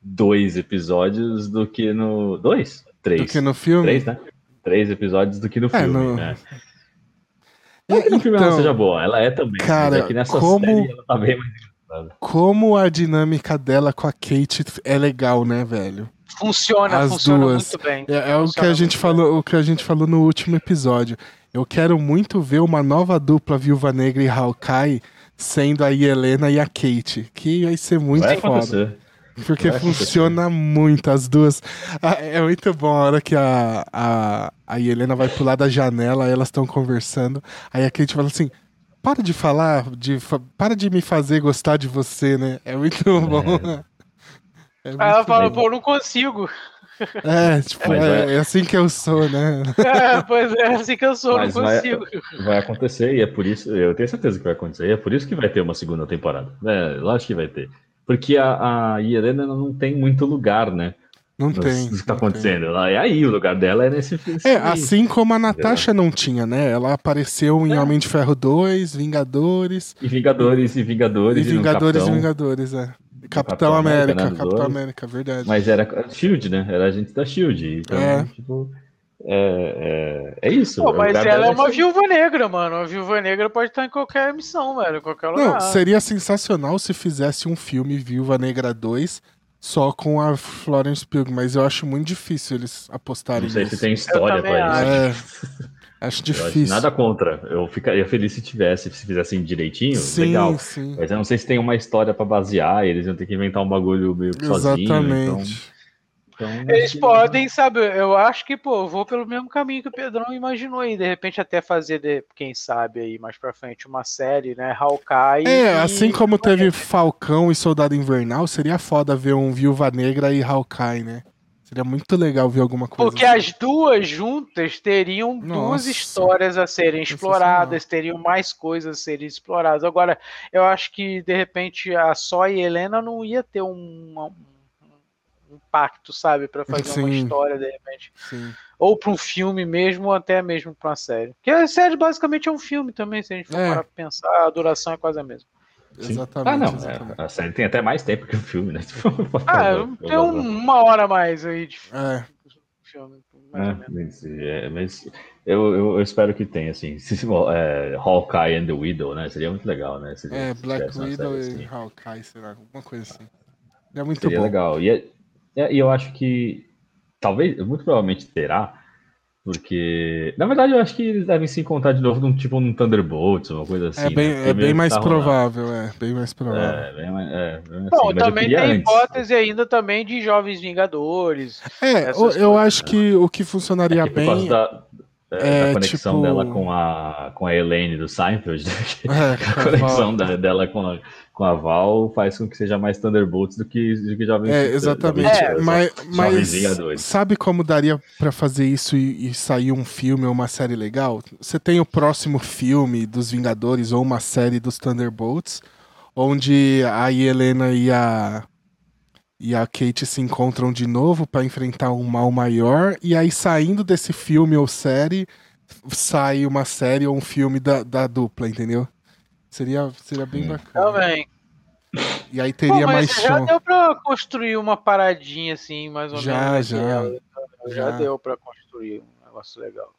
dois episódios do que no. Dois? Três. Do que no filme? Três, né? Três episódios do que no é, filme, no... né? Não que no filme ela Então, seja boa, ela é também. cara, mas é que nessa como- série ela tá bem mais engraçada. Como a dinâmica dela com a Kate é legal, né, velho? Funciona, As funciona duas. muito bem. É, é o que a gente muito falou, o que a gente falou no último episódio. Eu quero muito ver uma nova dupla Viúva Negra e Hawkeye sendo a Helena e a Kate, que vai ser muito Vai foda. acontecer. Porque Vai acontecer. funciona muito as duas. Ah, É muito bom a hora que a, a, a Helena vai pular da janela, elas estão conversando. Aí a Kate fala assim: para de falar, de, para de me fazer gostar de você, né? É muito bom. <laughs> É, Aí ela fala, bom. pô, não consigo. É, tipo, Mas é, <laughs> é- é assim que eu sou, né? É, pois é, assim que eu sou, Mas não vai- consigo. Vai acontecer e é por isso, eu tenho certeza que vai acontecer, e é por isso que vai ter uma segunda temporada. É, lógico que vai ter. Porque a, a Helena não tem muito lugar, né? Não tem. no que tá não tem. acontecendo. Ela é aí, o lugar dela é nesse nesse- É, assim como a Natasha não tinha, né? Ela apareceu em É. Homem de Ferro 2, Vingadores, E Vingadores, e Vingadores, e e Vingadores e Capitão. Vingadores, é. Capitão, Capitão América, América, né, Capitão. América, verdade. Mas era Shield, né? Era a gente da Shield. Então, É. tipo. É, é, é isso. Pô, o mas ela é uma esse- viúva negra, mano. Uma viúva negra pode estar em qualquer missão, velho, em qualquer lugar. Não, seria sensacional se fizesse um filme Viúva Negra 2 só com a Florence Pugh, mas eu acho muito difícil eles apostarem Não sei nisso. se tem história pra isso. É, <laughs> acho difícil. acho nada contra. Eu ficaria feliz se tivesse, se fizessem direitinho, sim, legal. sim. Mas eu não sei se tem uma história pra basear, eles iam ter que inventar um bagulho meio que sozinho. Então, Exatamente. então, Eles acho que- podem, sabe, eu acho que, pô, vou pelo mesmo caminho que o Pedrão imaginou aí, de repente até fazer, de, quem sabe aí mais pra frente, uma série, né, Hawkeye. É, e- assim como teve Falcão e Soldado Invernal, seria foda ver um Viúva Negra e Hawkeye, né? Seria muito legal ver alguma coisa. Porque assim. as duas juntas teriam duas Nossa. histórias a serem exploradas, teriam mais coisas a serem exploradas. Agora, eu acho que de repente a Só e Helena não ia ter um, um- um impacto, sabe, Pra fazer uma Sim. história de repente, Sim. ou para um filme mesmo, ou até mesmo pra uma série. Porque a série basicamente é um filme também, se a gente for É. parar pra pensar, a duração é quase a mesma. Sim. Exatamente. Ah, não. exatamente. é, a série tem até mais tempo que o filme, né? <laughs> Ah, tem um- uma hora a mais aí de É. filme, É, mas, é, mas eu, eu, espero que tenha, assim. <laughs> É, Hawkeye and the Widow, né? Seria muito legal, né? Se- É, Black uma Widow série e assim. Hawkeye, sei lá, alguma coisa assim. É muito Seria bom. legal. E, é, e eu acho que talvez, muito provavelmente terá, porque na verdade eu acho que eles devem se encontrar de novo num tipo num Thunderbolts, uma coisa assim. é bem, né? É meio bem mais tá provável, é. Bem mais provável. É, bem é, bem assim, Bom, também tem antes. hipótese ainda também de Jovens Vingadores. É, eu, acho que o que funcionaria É que por causa bem. da, é, é, da conexão tipo- dela com a, com a Elaine do Seinfeld, né? É, <laughs> a conexão da- dela com a, com a Val faz com que seja mais Thunderbolts do que, do que Jovens É, exatamente. Jovens- É, mas mas Vingadores. sabe como daria pra fazer isso e, e sair um filme ou uma série legal? Você tem o próximo filme dos Vingadores ou uma série dos Thunderbolts, onde a Helena e a e a Kate se encontram de novo pra enfrentar um mal maior e aí saindo desse filme ou série sai uma série ou um filme da, da dupla, entendeu? Seria, seria bem Hum. bacana. Também. E aí Pô, teria mas mais já deu pra construir uma paradinha assim, mais ou Já, menos. já. daquela. Já, Já. deu pra construir um negócio legal.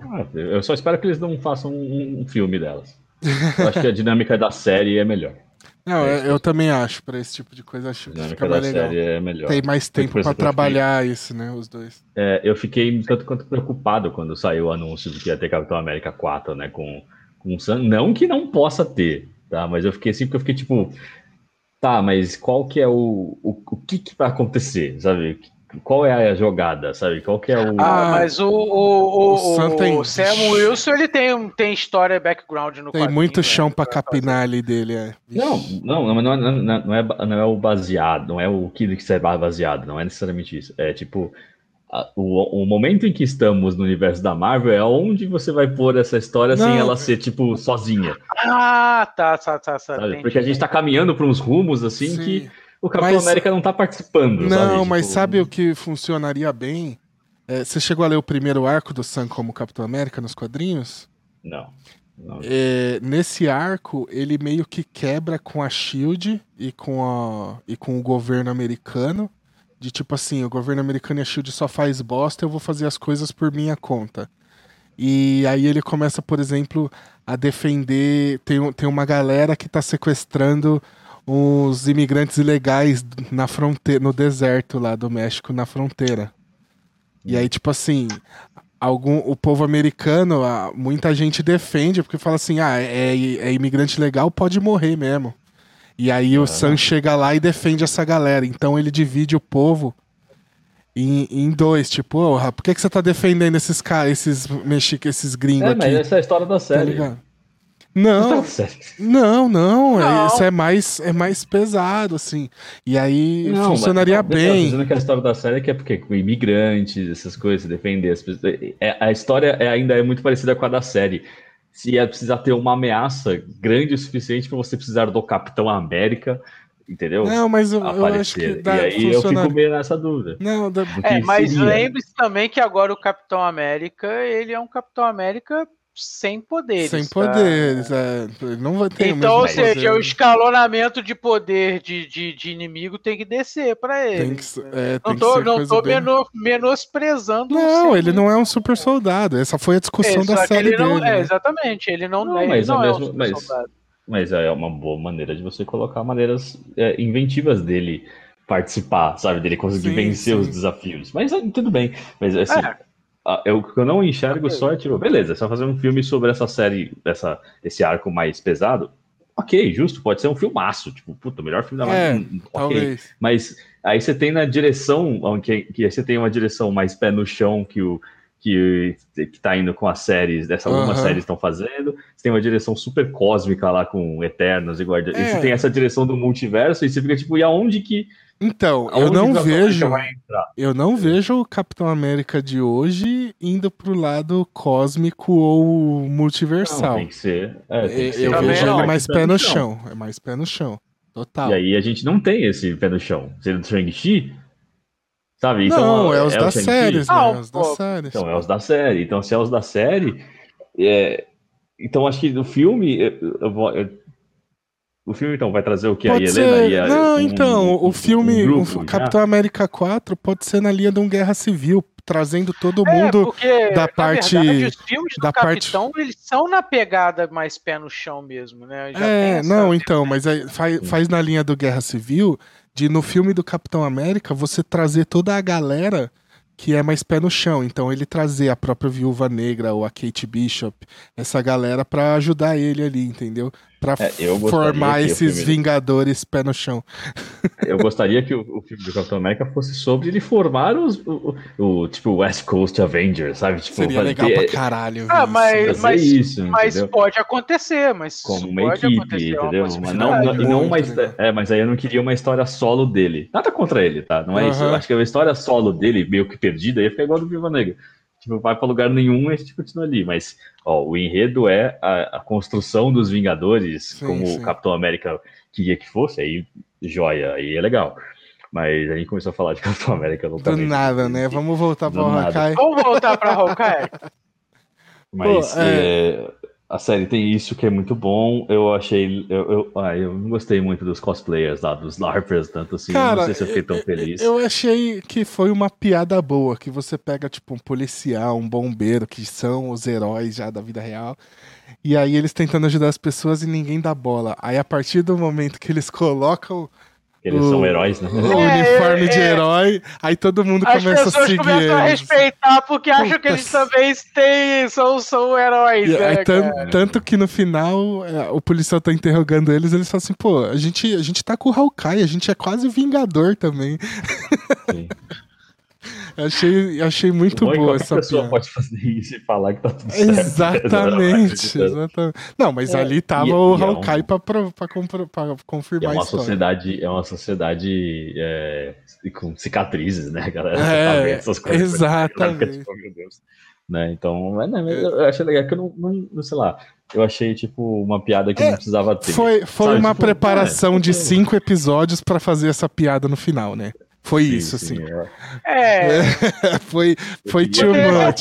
Ah, eu só espero que eles não façam um, um filme delas. Eu acho que a dinâmica da série é melhor. Não, É eu, também acho. Pra esse tipo de coisa, acho A que dinâmica fica da mais legal. série é melhor. Tem mais tempo eu trabalhar isso, né? Os dois. É, eu fiquei tanto quanto preocupado quando saiu o anúncio de que ia ter Capitão América 4, né? Com, com. Não que não possa ter, tá? Mas eu fiquei assim, porque eu fiquei tipo. Tá, mas qual que é o. O, o que que vai acontecer, sabe? Qual é a jogada, sabe? Qual que é o. Ah, Ah, mas o, o, o, o Sam o tem- Sam Wilson, ele tem, tem história, background no Tem muito né, chão pra fazer. capinar ali dele, é. Não, não, não, não, é, não, não, é, não é o baseado, não é o que que será baseado, não é necessariamente isso. É tipo, a- o, o momento em que estamos no universo da Marvel é onde você vai pôr essa história sem Não, ela ser, tipo, sozinha, Ah, tá, tá, tá. tá entendi. Porque a gente tá caminhando para uns rumos, assim, Sim. que o Capitão Mas- América não tá participando, Não, sabe? mas Tipo, sabe o que funcionaria bem? É, você chegou a ler o primeiro arco do Sam como Capitão América nos quadrinhos? Não. não. É, nesse arco, ele meio que quebra com a Shield e com, a, e com o governo americano. De tipo assim, o governo americano e a Shield só faz bosta, eu vou fazer as coisas por minha conta. E aí ele começa, por exemplo, a defender. Tem, tem uma galera que tá sequestrando os imigrantes ilegais na fronteira, no deserto lá do México, na fronteira. E aí, tipo assim, algum, o povo americano, muita gente defende, porque fala assim, ah, é, é imigrante legal, pode morrer mesmo. E aí o Sam chega lá e defende essa galera. Então ele divide o povo em, em dois. Tipo, oh, por que, que você tá defendendo esses caras, esses mexicos, esses gringos é, aqui? Mas essa é a história da tá série. Tá não, não, não, não. Isso é mais, é mais pesado, assim. E aí não, funcionaria mas, bem. dizendo que a história da série é que é porque com imigrantes, essas coisas, defender as pessoas. É, a história é, ainda é muito parecida com a da série. Se é precisar ter uma ameaça grande o suficiente para você precisar do Capitão América, entendeu? Não, mas eu, eu acho que dá, E aí eu fico meio nessa dúvida. Não, dá... É, mas lembre-se também que agora o Capitão América, ele é um Capitão América sem poderes. Sem tá? poderes, é. Não vai ter Então, ou seja, poder. o escalonamento de poder de, de, de inimigo tem que descer para ele. Tem que, é, não tô, não tô bem... menosprezando. Não, ele não é um super soldado. Essa foi a discussão é, da série não, dele. É, né? exatamente. Ele não, não, é, mas, não é, é um super mas, soldado. Mas é uma boa maneira de você colocar maneiras é, inventivas dele participar, sabe? Dele conseguir sim, vencer sim. os desafios. Mas tudo bem. Mas assim. É eu, eu não enxergo só é tipo, beleza, só fazer um filme sobre essa série, essa, esse arco mais pesado. Ok, justo, pode ser um filmaço, tipo, puta, o melhor filme da é, Ok, talvez. mas aí você tem na direção, que, que você tem uma direção mais pé no chão que o que, que tá indo com as séries, dessa uhum. algumas séries estão fazendo. Você tem uma direção super cósmica lá com Eternos e Guardiões. É. Você tem essa direção do multiverso e você fica tipo, e aonde que então, eu não vejo. Eu não vejo o Capitão América de hoje indo pro lado cósmico ou multiversal. Não, tem que ser. É, tem que eu vejo ele mais pé no chão. É mais pé no chão. Total. E aí a gente não tem esse pé no chão. Sendo do Shang-Chi, sabe? Então, não, é os é das séries, né? Ah, é os das séries. Então, é os da série. Então, se é os da série. É... Então, acho que no filme. Eu, eu, eu o filme, então, vai trazer o que? Pode a Helena ser... e a... Não, um, então, o filme um grupo, o Capitão já? América 4 pode ser na linha de uma guerra civil, trazendo todo é, mundo porque, da parte... Verdade, os filmes da do parte... Capitão, eles são na pegada mais pé no chão mesmo, né? Já é, não, então, mas aí faz, faz na linha do Guerra Civil, de no filme do Capitão América, você trazer toda a galera que é mais pé no chão. Então ele trazer a própria Viúva Negra ou a Kate Bishop, essa galera para ajudar ele ali, entendeu? Para é, formar esses Vingadores pé no chão. <laughs> Eu gostaria que o, o, filme do Capitão América fosse sobre ele formar os, o, o, tipo West Coast Avengers, sabe? Tipo, Seria legal ter... pra caralho. Ah, mas, mas, isso, mas pode acontecer, mas como uma equipe, entendeu? Mas não, não, não uma, é, mas aí eu não queria uma história solo dele. Nada contra ele, tá? Não é uhum. isso. Eu acho que a história solo dele, meio que perdida, ia ficar igual do Viva Negra tipo, vai para lugar nenhum e a gente continua ali. Mas ó, o enredo é a, a construção dos Vingadores, sim, como sim. o Capitão América queria que fosse, aí joia, aí é legal. Mas a gente começou a falar de <laughs> Capitão América Do nada, né? Vamos voltar para o Hawkeye. Vamos voltar para Hawkeye. Mas Pô, é... É, a série tem isso que é muito bom. Eu achei. Eu, eu, ah, eu não gostei muito dos cosplayers lá, dos LARPers, tanto assim. Cara, não sei se eu fiquei tão feliz. Eu achei que foi uma piada boa. Que você pega, tipo, um policial, um bombeiro, que são os heróis já da vida real. E aí eles tentando ajudar as pessoas e ninguém dá bola. Aí a partir do momento que eles <laughs> colocam eles o, são heróis, né? O é, uniforme é, de herói, aí todo mundo As começa a seguir. As pessoas começam a respeitar porque Puta acham que eles também têm, são, são heróis, e, né, tanto que no final é, o policial tá interrogando eles, eles falam assim, pô, a gente, a gente tá com o Hawkeye, a gente é quase vingador também. Sim. <laughs> achei, achei muito Bom, boa essa pessoa piada. pode fazer isso e falar que tá tudo certo. Exatamente, exatamente. Não, mas é, ali tava e, o Hawkeye é um... pra, pra, pra, pra, confirmar é uma. Sociedade, é uma sociedade é, com cicatrizes, né, galera? É, essas coisas. Exatamente. Meu Deus. Né? Então, é, né, eu achei legal que eu não, não, sei lá, eu achei tipo uma piada que é, não precisava ter. Foi, foi sabe? uma tipo, preparação é, de cinco episódios para fazer essa piada no final, né? Foi sim, isso, sim, assim. É. é. <laughs> foi foi too much.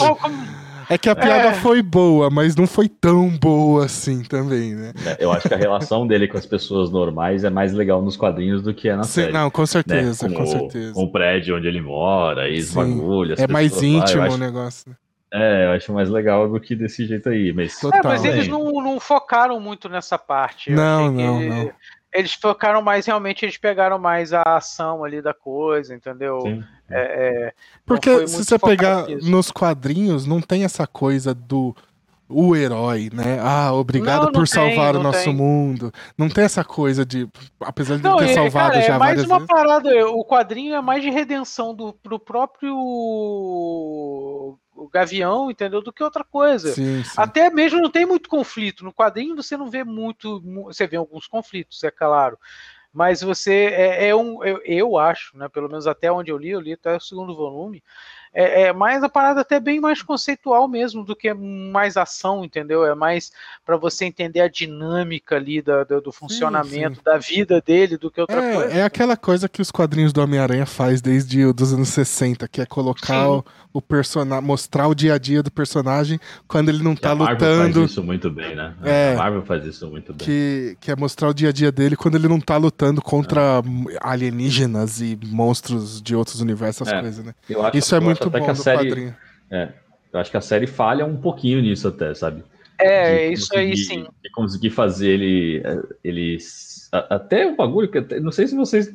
É que a piada é. foi boa, mas não foi tão boa assim também, né? É, eu acho que a relação dele com as pessoas normais é mais legal nos quadrinhos do que é na Sim, série. Não, com certeza, né? com, com, certeza. Com o prédio onde ele mora, e os bagulhos. É mais íntimo lá, acho... o negócio. É, eu acho mais legal do que desse jeito aí. Mas. É, mas eles não, não focaram muito nessa parte. Eu Não, achei que não, ele- não. Eles focaram mais, realmente, eles pegaram mais a ação ali da coisa, entendeu? sim. É, é, Porque foi se você pegar nisso. nos quadrinhos, não tem essa coisa do o herói, né? Ah, obrigado Não, não por tem, salvar o nosso tem. mundo. Não tem essa coisa de, apesar de Não, ele ter é, salvado cara, já é mais várias uma vezes. parada. O quadrinho é mais de redenção do pro próprio Gavião, entendeu? Do que outra coisa. Sim, sim. Até mesmo não tem muito conflito. No quadrinho você não vê muito. mu- Você vê alguns conflitos, é claro. Mas você é, é um. Eu, eu acho, né? Pelo menos até onde eu li, eu li até o segundo volume. É, é mais a parada até bem mais conceitual mesmo do que mais ação, entendeu? É mais para você entender a dinâmica ali da, da- do funcionamento da vida dele do que outra coisa. É, é aquela coisa que os quadrinhos do Homem-Aranha faz desde os anos 60, que é colocar Sim. o, o personagem, mostrar o dia a dia do personagem quando ele não E tá a Marvel lutando. faz isso muito bem, né? É. A Marvel faz isso muito bem. Que, que é mostrar o dia a dia dele quando ele não tá lutando contra É. alienígenas e monstros de outros universos, essas É. coisas, né? Eu acho- Isso é eu acho muito até bom que a série. É, eu acho que a série falha um pouquinho nisso até, sabe? É, de isso aí sim. De conseguir fazer ele. ele até o bagulho, que até- não sei se vocês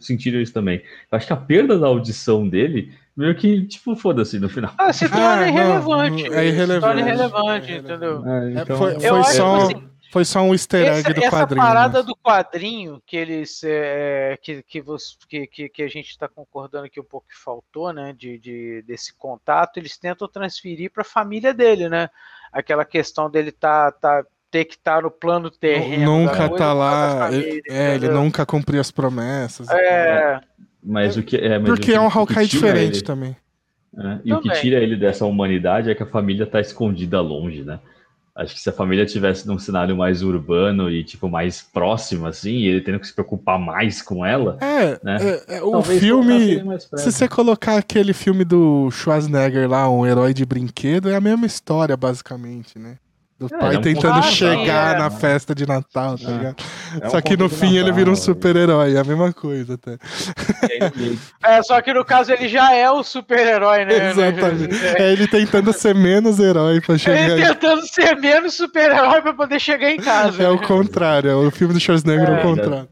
sentiram isso também. Eu acho que a perda da audição dele, meio que, tipo, foda-se no final. Ah, se torna Ah, não, irrelevante. é irrelevante. Se torna É irrelevante, irrelevante. entendeu? É, É, foi, Eu foi acho só, que, um- assim, foi só um easter egg Essa, do essa quadrinho. parada né? do quadrinho que eles é, que, que, você, que, que, que a gente está concordando que um pouco que faltou, né? De, de, desse contato, eles tentam transferir para a família dele, né? Aquela questão dele tá, tá, ter que estar no plano terreno. Nunca coisa, tá lá. família, ele- é, ele nunca cumpriu as promessas. É, Mas o que é. mas Porque o que- é um Hawkeye diferente ele- também. É, e o que Também. tira ele dessa humanidade é que a família tá escondida longe, né? Acho que se a família tivesse num cenário mais urbano e, tipo, mais próximo, assim, e ele tendo que se preocupar mais com ela, É, Né? é, é, o talvez filme. Se você colocar aquele filme do Schwarzenegger lá, um herói de brinquedo, é a mesma história, basicamente, né? Do É, pai é um tentando chegar sim, na é. festa de Natal, tá É. ligado? É um Só que no fim ele vira um Natal, super-herói, é a mesma coisa, tá? aí- é, só que no caso ele já é o super-herói, né? Exatamente. É, É ele tentando ser menos herói pra chegar. ele tentando ser menos super-herói para poder chegar em casa. É o né? contrário, é o filme do Schwarzenegger é É. o contrário.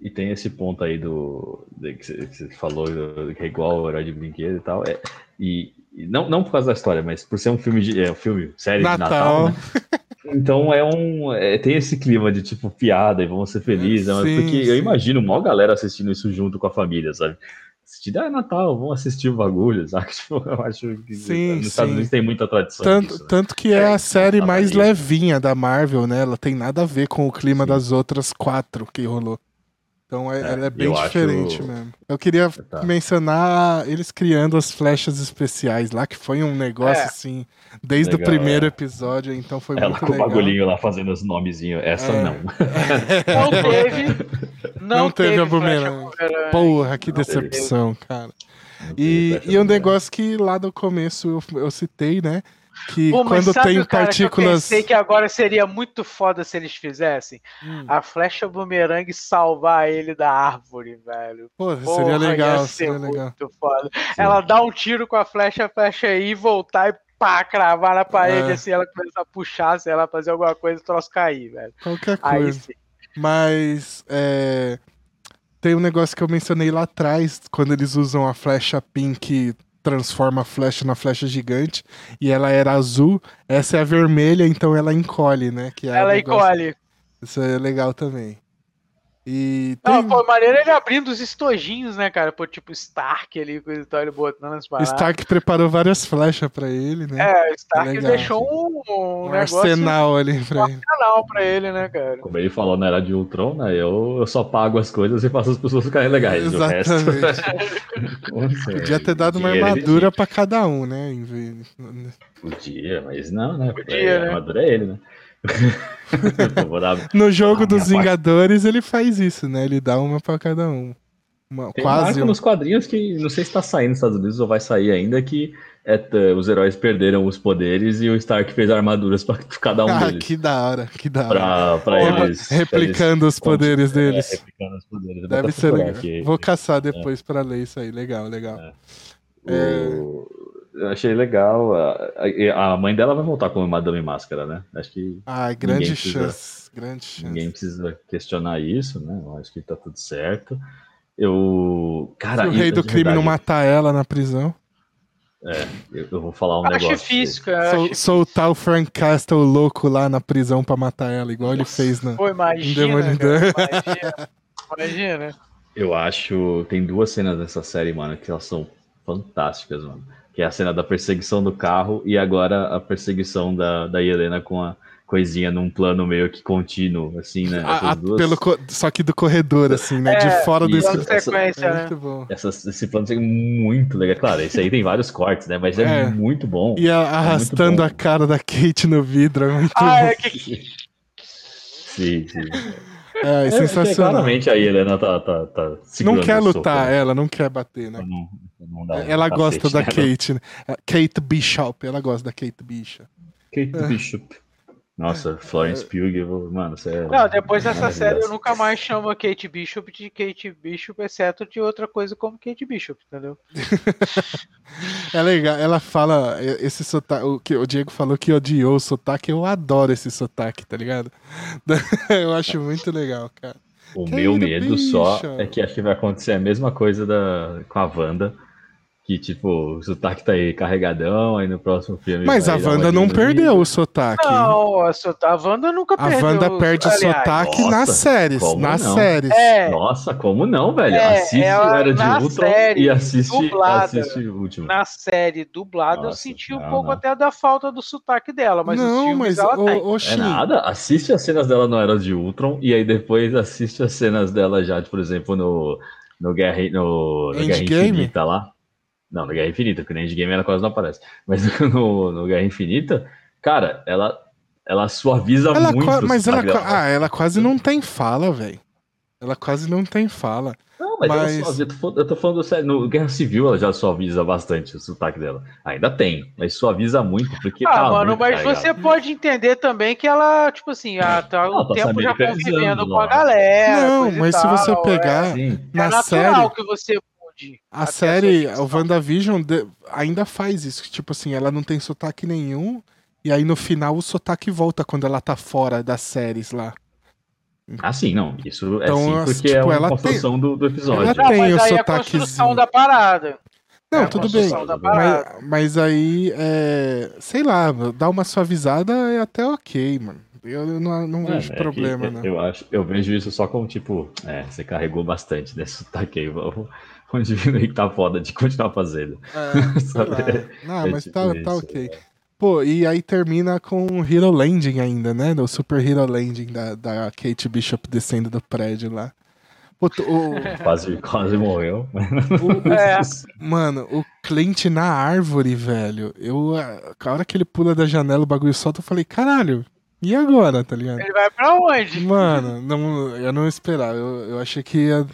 E tem esse ponto aí do. de que, você, falou, do- que é igual o herói de brinquedo e tal. É, e não, não por causa da história, mas por ser um filme de. É, um filme, série de Natal. Natal. né? Então é um. é, tem esse clima de tipo piada e vamos ser felizes. né? Sim, porque sim. eu imagino uma galera assistindo isso junto com a família, sabe? Assistir, ah, é Natal, vamos assistir o bagulho, <laughs> sabe? Tipo, eu acho que Sim, nos Estados. Unidos tem muita tradição. Tanto, disso, né? tanto que é a série Natal mais levinha da Marvel, né? Ela tem nada a ver com o clima das outras quatro que rolou. Então é, É, ela é bem eu acho- diferente mesmo. Eu queria Tá. mencionar eles criando as flechas especiais lá, que foi um negócio É. assim, desde Legal, o primeiro é. episódio, então foi Ela muito com o legal. bagulhinho lá fazendo os nomezinhos. Essa É. não. <laughs> Não teve. Não, Não teve a flecha bumerangue. Porra, que Não teve. decepção, cara. Não tem E, e um negócio que lá no começo eu, eu citei, né? Que Pô, quando sabe, tem cara, que eu partículas. pensei que agora seria muito foda se eles fizessem Hum, a flecha bumerangue salvar ele da árvore, velho. Porra, Porra, seria legal, ia ser seria legal. foda. Ela dá um tiro com a flecha, a flecha aí, voltar e pá, cravar na parede, É. assim, ela começa a puxar, sei lá, fazer alguma coisa e o troço cair, velho. Qualquer Aí coisa. sim. Mas é, tem um negócio que eu mencionei lá atrás, quando eles usam a flecha pink transforma a flecha na flecha gigante e ela era azul, essa é a vermelha, então ela encolhe, né? Que é Ela encolhe. Isso é legal também. E tem Não, pô, maneiro ele abrindo os estojinhos, né, cara? Pô, tipo Stark ali, coisa e tal, ele botando as paradas. Stark preparou várias flechas pra ele, né? É, o Stark Legal. deixou um, um um negócio arsenal ali pra ele. canal pra ele, né, cara? Como ele falou na era de Ultron, né? Eu, eu só pago as coisas e faço as pessoas ficarem legais. O resto. Exatamente. <laughs> Podia ter dado uma ele armadura pra cada um, né? Podia, mas não, né? Podia, É, né? A armadura é ele, né? <laughs> <laughs> No jogo Ah, dos Vingadores, ele faz isso, né? Ele dá uma pra cada um. Uma, Tem quase marca um. nos quadrinhos que não sei se tá saindo nos Estados Unidos ou vai sair ainda, que é, os heróis perderam os poderes e o Stark fez armaduras pra <laughs> cada um Ah, deles. que da hora, que da hora. Pra, pra eles. replicando os eles- poderes é, deles. replicando os poderes. Deve ser legal. aqui. Vou caçar depois pra ler isso aí. Legal, legal. O- eu achei legal. A, a, mãe dela vai voltar como Madame Máscara, né? Acho que. Ah, grande chance. Precisa, grande chance. Ninguém precisa questionar isso, né? Eu acho que tá tudo certo. Eu. Cara, Se o rei do crime verdade, não matar ela na prisão. É, eu, eu, vou falar um acho negócio. Difícil, cara, Sol, acho soltar o Frank Castle louco lá na prisão pra matar ela, igual ele fez na. Pô, imagina, cara, <laughs> imagina. imagina. Eu acho. Tem duas cenas dessa série, mano, que elas são fantásticas, mano. Que é a cena da perseguição do carro e agora a perseguição da, da Helena com a coisinha num plano meio que contínuo, assim, né? A, a, duas... pelo, só que do corredor, assim, né? É, de fora do escritório. sequência, é né? Muito bom. esse plano é muito legal. Claro, esse aí tem vários cortes, né? Mas é, é. muito bom. E a, arrastando a cara da Kate no vidro, é muito ah, bom. É que... Sim, sim. <laughs> É, é, é sensacional. claramente a Helena tá, tá, tá Não quer lutar, né? ela não quer bater, né? Não, não dá ela gosta da né? Kate, né? Kate Bishop, ela gosta da Kate Bishop. Kate Bishop. Nossa, Florence Pugh, mano, você é Não, depois dessa série eu nunca mais chamo a Kate Bishop de Kate Bishop, exceto de outra coisa como Kate Bishop, entendeu? <laughs> é legal, ela fala esse sotaque, o, que, o Diego falou que odiou o sotaque, eu adoro esse sotaque, tá ligado? <laughs> eu acho muito legal, cara. O meu medo só é que acho que vai acontecer a mesma coisa da, com a Wanda que, tipo, o sotaque tá aí carregadão, aí no próximo filme. Mas a Wanda não perdeu o sotaque. Não, a, a Wanda nunca a perdeu. A Wanda perde o sotaque nas séries. Nas não? séries. É. Nossa, como não, velho? É, assiste o Era de Ultron e assiste, dublada, assiste o último. Na série dublada, Nossa, eu senti um não, pouco não. até da falta do sotaque dela, mas não, mas, ela o, tem. Oxi. É nada, assiste as cenas dela no Era de Ultron e aí depois assiste as cenas dela já, por exemplo, no, no Guerra, no, no Guerra Infinita lá. Não, no Guerra Infinita, porque no Endgame ela quase não aparece. Mas <laughs> no, no Guerra Infinita, cara, ela, ela suaviza ela muito. Mas ela, ah, ela quase não tem fala, velho. Ela quase não tem fala. Não, mas, mas... Ela suaviza, eu, tô, eu tô falando sério, no Guerra Civil ela já suaviza bastante o sotaque dela. Ainda tem, mas suaviza muito, porque. Ah, tá mano, mas carregado. você pode entender também que ela, tipo assim, ah, tá o tá tempo já convivendo com a galera. Não, mas se você pegar é, na é série. que você a série, o WandaVision de, ainda faz isso. Tipo assim, ela não tem sotaque nenhum. E aí no final o sotaque volta quando ela tá fora das séries lá. Ah, sim, não. Isso é então, sim, porque tipo, é uma construção tem, do, do, episódio. Ela tem mas o aí sotaquezinho. É a construção da parada. Não, é tudo bem. Mas, mas, aí, é, sei lá, dá uma suavizada é até ok, mano. Eu não, não vejo é problema, né? Eu, acho, eu vejo isso só como, tipo, é, você carregou bastante desse sotaque aí, vamos, vamos diminuir que tá foda de continuar fazendo. É, <laughs> não, mas tipo tá, tá ok. É. Pô, e aí termina com o Hero Landing ainda, né? O Super Hero Landing da, da Kate Bishop descendo do prédio lá. O, o... <laughs> Quase, quase morreu. O, é. Mano, o Clint na árvore, velho. Eu, a hora que ele pula da janela, o bagulho solta, eu falei, caralho, e agora, tá ligado? Ele vai pra onde? Mano, não, eu não esperava. Eu, eu achei que ia.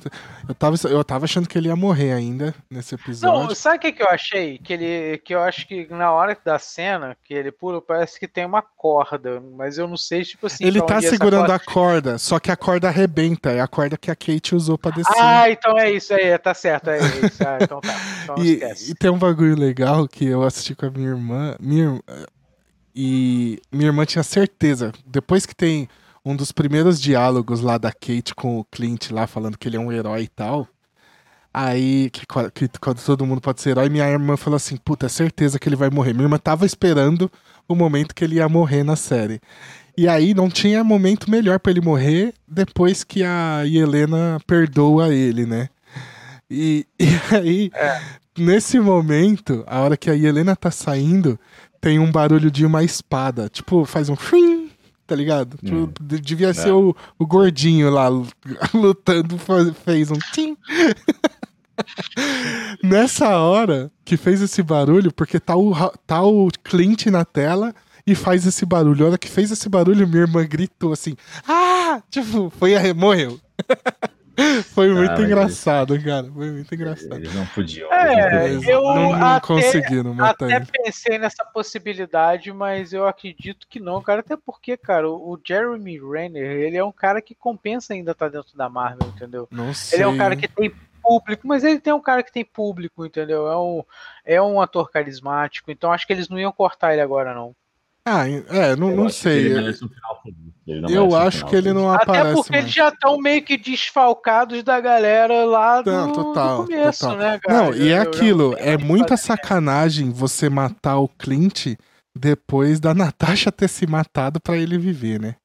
Eu tava, eu tava achando que ele ia morrer ainda nesse episódio. Não, sabe o que, que eu achei? Que ele. Que eu acho que na hora da cena que ele pula, parece que tem uma corda. Mas eu não sei, tipo assim. Ele tá segurando corda... a corda, só que a corda arrebenta. É a corda que a Kate usou pra descer. Ah, então é isso aí, tá certo. É isso. Ah, então tá. Então <laughs> e, e, tem um bagulho legal que eu assisti com a minha irmã. Minha, e minha irmã tinha certeza, depois que tem um dos primeiros diálogos lá da Kate com o Clint lá falando que ele é um herói e tal. Aí, que, que, quando todo mundo pode ser herói, minha irmã falou assim: Puta, é certeza que ele vai morrer. Minha irmã tava esperando o momento que ele ia morrer na série. E aí não tinha momento melhor para ele morrer depois que a Helena perdoa ele, né? E, <laughs> e aí, é. nesse momento, a hora que a Helena tá saindo, tem um barulho de uma espada. Tipo, faz um fim, tá ligado? Hum. Tipo, devia ser o, o gordinho lá <laughs> lutando, fez um tim. <laughs> Nessa hora que fez esse barulho, porque tá o, tá o Clint na tela e faz esse barulho. A hora que fez esse barulho, minha irmã gritou assim: Ah! Tipo, foi a morreu. <laughs> <laughs> Foi muito engraçado, cara. Foi muito engraçado. Eles não podiam. É, eu não, não até, conseguiram matar Até pensei nessa possibilidade, mas eu acredito que não, cara. Até porque, cara, o Jeremy Renner, ele é um cara que compensa ainda estar tá dentro da Marvel, entendeu? Não sei. Ele é um cara que tem público, mas ele tem um cara que tem público, entendeu? É um, é um ator carismático, então acho que eles não iam cortar ele agora, não. Ah, é, não, Eu não acho que sei. ele merece um final feliz. Ele não Eu um acho que ele não Até aparece porque mais. eles já estão meio que desfalcados da galera lá do, Não, total, do começo, total. né, cara? Não, e é aquilo, eu- é muita sacanagem você matar o Clint depois da <laughs> Natasha ter se matado pra ele viver, né?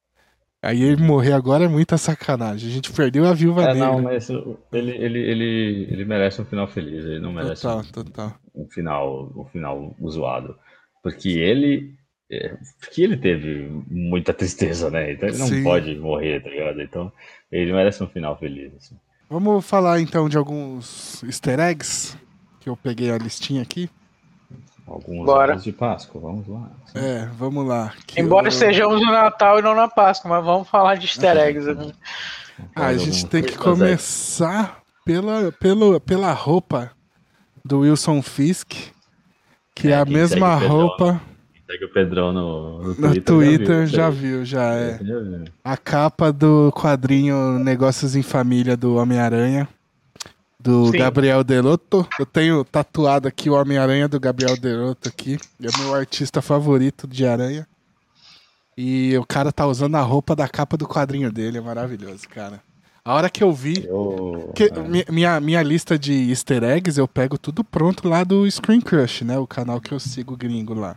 Aí ele morrer agora é muita sacanagem. A gente perdeu a viúva É, negra. não, mas ele, ele, ele, ele merece um final feliz, ele não merece Total, um, total. um final, um final zoado. Porque ele. É, Porque ele teve muita tristeza, né? Então ele não Sim. pode morrer, tá ligado? Então ele merece um final feliz. assim. Vamos falar então de alguns easter eggs que eu peguei a listinha aqui. Alguns Bora. de Páscoa, vamos lá. É, vamos lá. Que Embora eu- estejamos no Natal e não na Páscoa, mas vamos falar de easter eggs. né? Ah, a gente tem que começar pela, pela, pela roupa do Wilson Fisk, que é, É, a mesma segue o Pedrão, roupa Segue o Pedrão no, no no Twitter. Twitter, já já viu. viu, já é. aí. Já viu. A capa do quadrinho Negócios em Família do Homem-Aranha, do Sim. Gabriel Delotto. Eu tenho tatuado aqui o Homem-Aranha do Gabriel Delotto aqui. É meu artista favorito de aranha. E o cara tá usando a roupa da capa do quadrinho dele, é maravilhoso, cara. A hora que eu vi, Eu, que é, mi- minha, minha lista de easter eggs eu pego tudo pronto lá do Screen Crush, né? O canal que eu sigo gringo lá.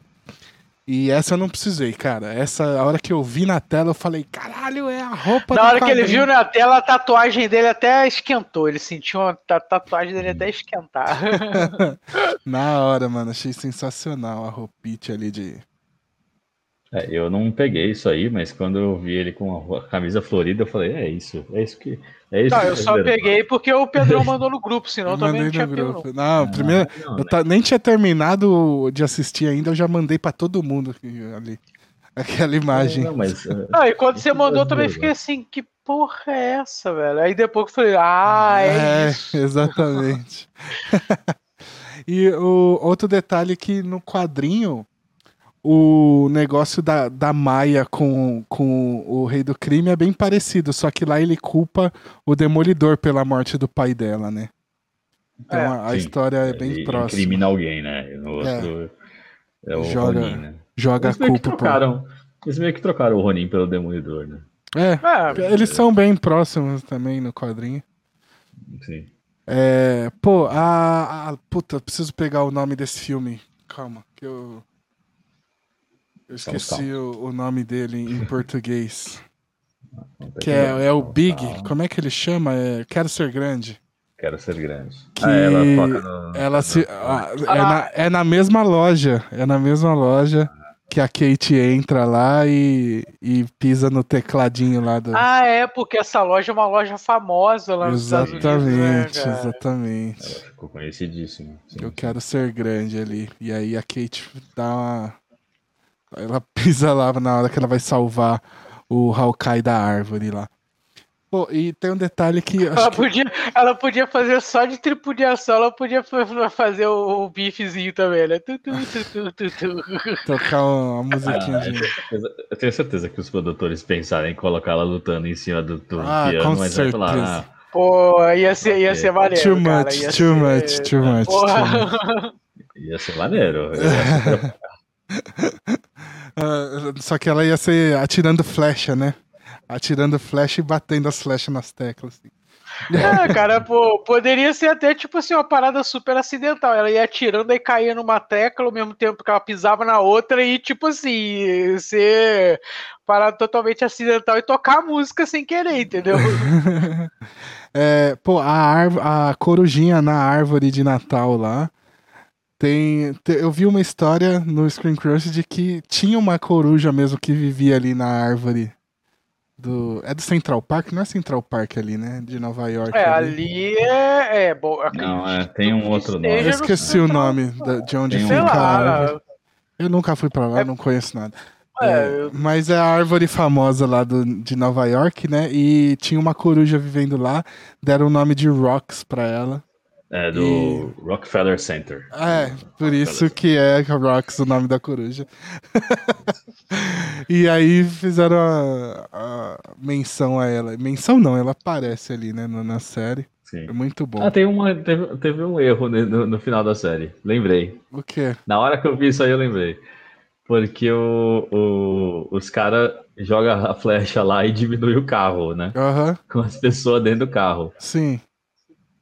E essa eu não precisei, cara. Essa, a hora que eu vi na tela, eu falei, caralho, é a roupa Na do hora que ele quadrinho." viu na tela, a tatuagem dele até esquentou. Ele sentiu a ta- tatuagem dele até esquentar. <laughs> <laughs> Na hora, mano, achei sensacional a roupite ali de. é, eu não peguei isso aí, mas quando eu vi ele com a camisa florida, eu falei, é isso, é isso que. É isso que eu só peguei porque o Pedrão mandou no grupo, senão Eu também não tinha pego, não. Não, primeiro. faz. Não, Eu ta- nem tinha terminado de assistir ainda, eu já mandei pra todo mundo ali. Aquela imagem. Não, mas, é, Ah, e quando você Isso mandou, eu também fiquei assim, que porra é essa, velho? Aí depois eu falei, ah, é, isso. <laughs> exatamente. <laughs> e o outro detalhe é que no quadrinho, o negócio da, da Maia com, com o Rei do Crime é bem parecido, só que lá ele culpa o Demolidor pela morte do pai dela, né? Então É. a, a história é ele bem próxima. Incrimina alguém, né? No outro é, o Joga- Ronin, né? Joga a Eles meio que culpa. por- trocaram. Eles meio que trocaram o Ronin pelo Demolidor, né? É, Ah, eles são bem próximos também no quadrinho. Sim. É, pô, a, a- Puta, preciso pegar o nome desse filme. Calma, que eu. Eu esqueci o, o nome dele em <laughs> português. Tem Que é, é o Big. Como é que ele chama? É Quero Ser Grande. Quero ser grande. Que Ah, ela toca no. Ela se. ah, é, na, é na mesma loja. É na mesma loja que a Kate entra lá e, e pisa no tecladinho lá do. Ah, é, porque essa loja é uma loja famosa lá nos Estados Unidos, né, exatamente, exatamente. Ela ficou conhecidíssima. Sim, Eu sim. quero ser grande ali. E aí a Kate dá uma. Ela <laughs> pisa lá na hora que ela vai salvar o Hawkeye da árvore lá. Pô, e tem um detalhe que. Ela Acho que podia, ela podia fazer só de tripudiação, ela podia fa- fazer o, o bifezinho também, né? Tu, tu, tu, tu, tu, tu. <laughs> tocar uma musiquinha Ah, eu, de. tenho certeza, eu tenho certeza que os produtores pensaram em colocar ela lutando em cima do, do Ah, piano, com mas vai falar, certeza. ah, Pô, ia ser, ia ser maneiro. Too cara, much, ia too ser- much, too much, too much. Porra. <laughs> ia ser maneiro. <laughs> Ah, só que ela ia ser atirando flecha, né? Atirando flecha e batendo as flechas nas teclas. assim. É, cara, pô, poderia ser até tipo assim, uma parada super acidental. Ela ia atirando e caía numa tecla ao mesmo tempo que ela pisava na outra e, tipo assim, ser parada totalmente acidental e tocar a música sem querer, entendeu? <laughs> É, pô, a, a corujinha na árvore de Natal lá. Tem, te- eu vi uma história no Screen Crush de que tinha uma coruja mesmo que vivia ali na árvore do. É do Central Park? Não é Central Park ali, né? De Nova York. É, ali. ali é. é bom, Não, é, tem um outro nome. Eu esqueci o nome da- de onde Tem um- fica Sei a árvore. lá. Eu nunca fui pra lá, É- não conheço nada. É, É, eu- mas é a árvore famosa lá do, de Nova York, né? E tinha uma coruja vivendo lá, deram o nome de Rocks pra ela. É do Rockefeller Center. É, por isso que é Rocks o nome da coruja. <laughs> e aí fizeram a, a menção a ela. Menção não, ela aparece ali, né, na série. Sim. É muito bom. Ah, tem uma, teve, teve um erro no, no final da série. Lembrei. O quê? Na hora que eu vi isso aí, eu lembrei. Porque o, o, os caras jogam a flecha lá e diminui o carro, né? Aham. Com as pessoas dentro do carro. Sim.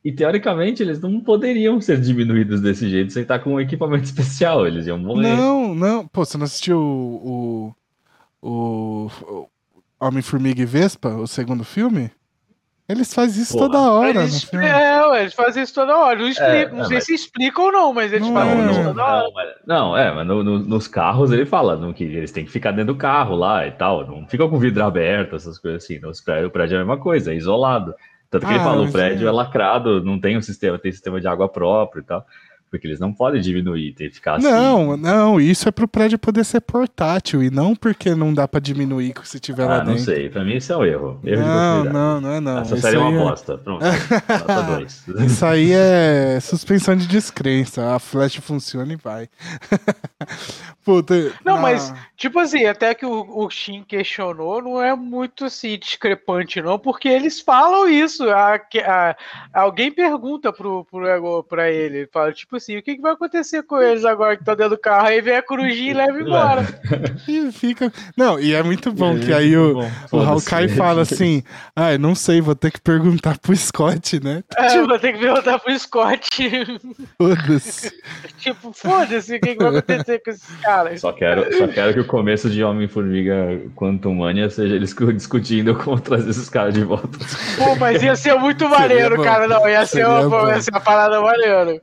E teoricamente eles não poderiam ser diminuídos desse jeito sem estar com um equipamento <laughs> especial. Eles iam morrer. Não, não. Pô, você não assistiu o. O. o Homem-Formiga e Vespa, o segundo filme? Eles fazem isso Porra. toda hora. Eles, no filme. é, ué, eles fazem isso toda hora. Não, explica, É, não é, sei mas- se explicam ou não, mas eles Não, fazem é. isso não, toda hora. não, não, é, mas no- no- nos carros ele fala no, que eles têm que ficar dentro do carro lá e tal. Não fica com o vidro aberto, essas coisas assim. Nos prédios, o prédio é a mesma coisa, é isolado. Tanto que ele Ah, fala, o mas prédio é- é lacrado, não tem um sistema, tem sistema de água próprio e tal. Porque eles não podem diminuir, tem que ficar assim. Não, não, isso é pro prédio poder ser portátil e não porque não dá pra diminuir se tiver lá Ah, não dentro. sei. Pra mim isso é um erro. Erro de Não, não, não é não. Essa Isso série é uma bosta. Pronto. Nota <laughs> 2. Isso aí é suspensão de descrença. A flash funciona e vai. <laughs> Puta, Não, mas, tipo assim, até que o, o Shin questionou, não é muito assim discrepante, não, porque eles falam isso. A, a- alguém pergunta pro, pro, pra ele, fala, tipo assim, o que, que vai acontecer com eles agora que estão dentro do carro? Aí vem a corujinha e leva embora. <laughs> E fica. Não, e é muito bom que aí o, o Hawkeye fala assim: Ah, eu não sei, vou ter que perguntar pro Scott, né? <laughs> É, vou ter que perguntar pro Scott. <laughs> Foda-se. tipo, foda-se, o que, que vai acontecer com esses caras? Só quero, só quero que o começo de Homem-Formiga Quantum Mania seja eles discutindo como trazer esses caras de volta. Pô, mas ia ser muito maneiro, bom. cara. Não, ia ser, uma, bom. ia ser uma parada maneira.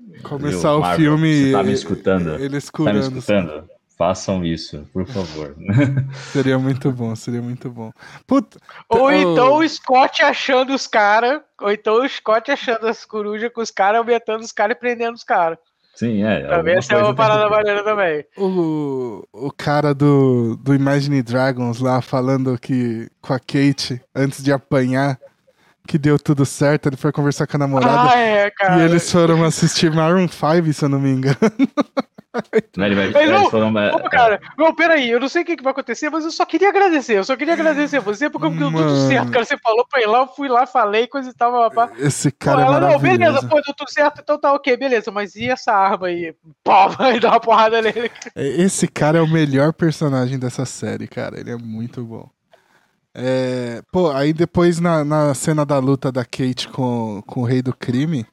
Começar Viu, o Marvel, filme. Você tá me escutando? Eles Tá me curando. escutando? Façam isso, por favor. <laughs> Seria muito bom, seria muito bom. Puta. Ou Oh. então o Scott achando os caras, ou então o Scott achando as corujas com os caras, aumentando os caras e prendendo os caras. Sim, é. Também essa é uma parada maneira também. O, o cara do, do Imagine Dragons lá falando que com a Kate, antes de apanhar, que deu tudo certo, ele foi conversar com a namorada. Ah, é, cara. e eles foram assistir Maroon 5, se eu não me engano. <laughs> Não, ele vai- Mas eles não, foram, é, Pô, cara, não, peraí, eu não sei o que, que vai acontecer, mas eu só queria agradecer. Eu só queria agradecer você, porque deu tudo certo, cara. Você falou pra ir lá, eu fui lá, falei, coisa e tal, papá. Esse Pô, cara é ela, não, beleza, maravilhoso. pô, deu tudo certo, então tá ok, beleza, mas e essa arma aí? Pô, <laughs> vai dar uma porrada nele. Esse cara é o melhor personagem dessa série, cara. Ele é muito bom. É, pô, aí depois na, na cena da luta da Kate com, com o Rei do Crime.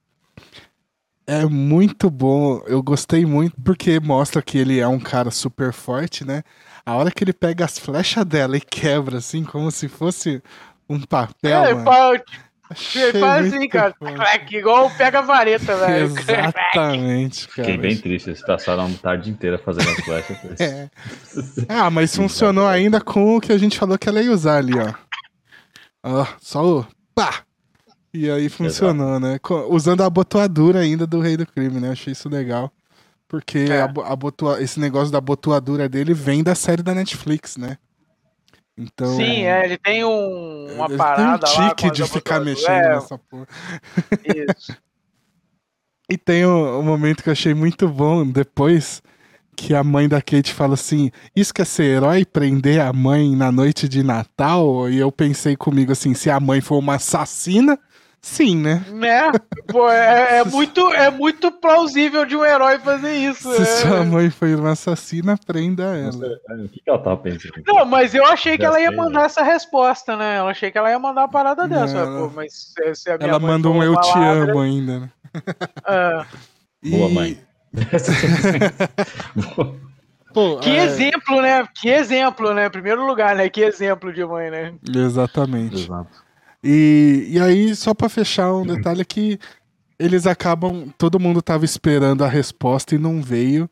É muito bom. Eu gostei muito porque mostra que ele é um cara super forte, né? A hora que ele pega as flechas dela e quebra, assim, como se fosse um papel. É, mano. faz, Achei faz assim, cara. Clac, igual pega a vareta, velho. Exatamente, cara. Fiquei bem triste, eles passaram a tarde inteira fazendo as flechas. <laughs> É. Ah, mas funcionou ainda com o que a gente falou que ela ia usar ali, ó. Ó, só o pá! E aí funcionou, né? Co- Usando a abotoadura ainda do Rei do Crime, né? Achei isso legal. Porque É. a a abotoa- esse negócio da abotoadura dele vem da série da Netflix, né? Então. Sim, é, ele tem um, uma ele parada tem um tique de ficar mexendo É, nessa porra. isso. <laughs> E tem um, um momento que eu achei muito bom depois, que a mãe da Kate fala assim: Isso quer ser herói prender a mãe na noite de Natal? E eu pensei comigo assim: se a mãe for uma assassina, sim, né? Né? Pô, é, é <laughs> muito, é muito plausível de um herói fazer isso. Se é. sua mãe for uma assassina, prenda ela. O que, que ela tava pensando? Não, mas eu achei que ela ia mandar essa resposta, né? Eu achei que ela ia mandar uma parada Não, dessa. ela- Pô, mas se, se a minha Ela mãe manda um eu uma te amo ainda, né? é. <laughs> Boa mãe. <laughs> Pô, Que é, exemplo, né? Que exemplo, né? Em primeiro lugar, né? Que exemplo de mãe, né? Exatamente. Exato. E, e aí, só pra fechar, um detalhe é que eles acabam. Todo mundo tava esperando a resposta e não veio,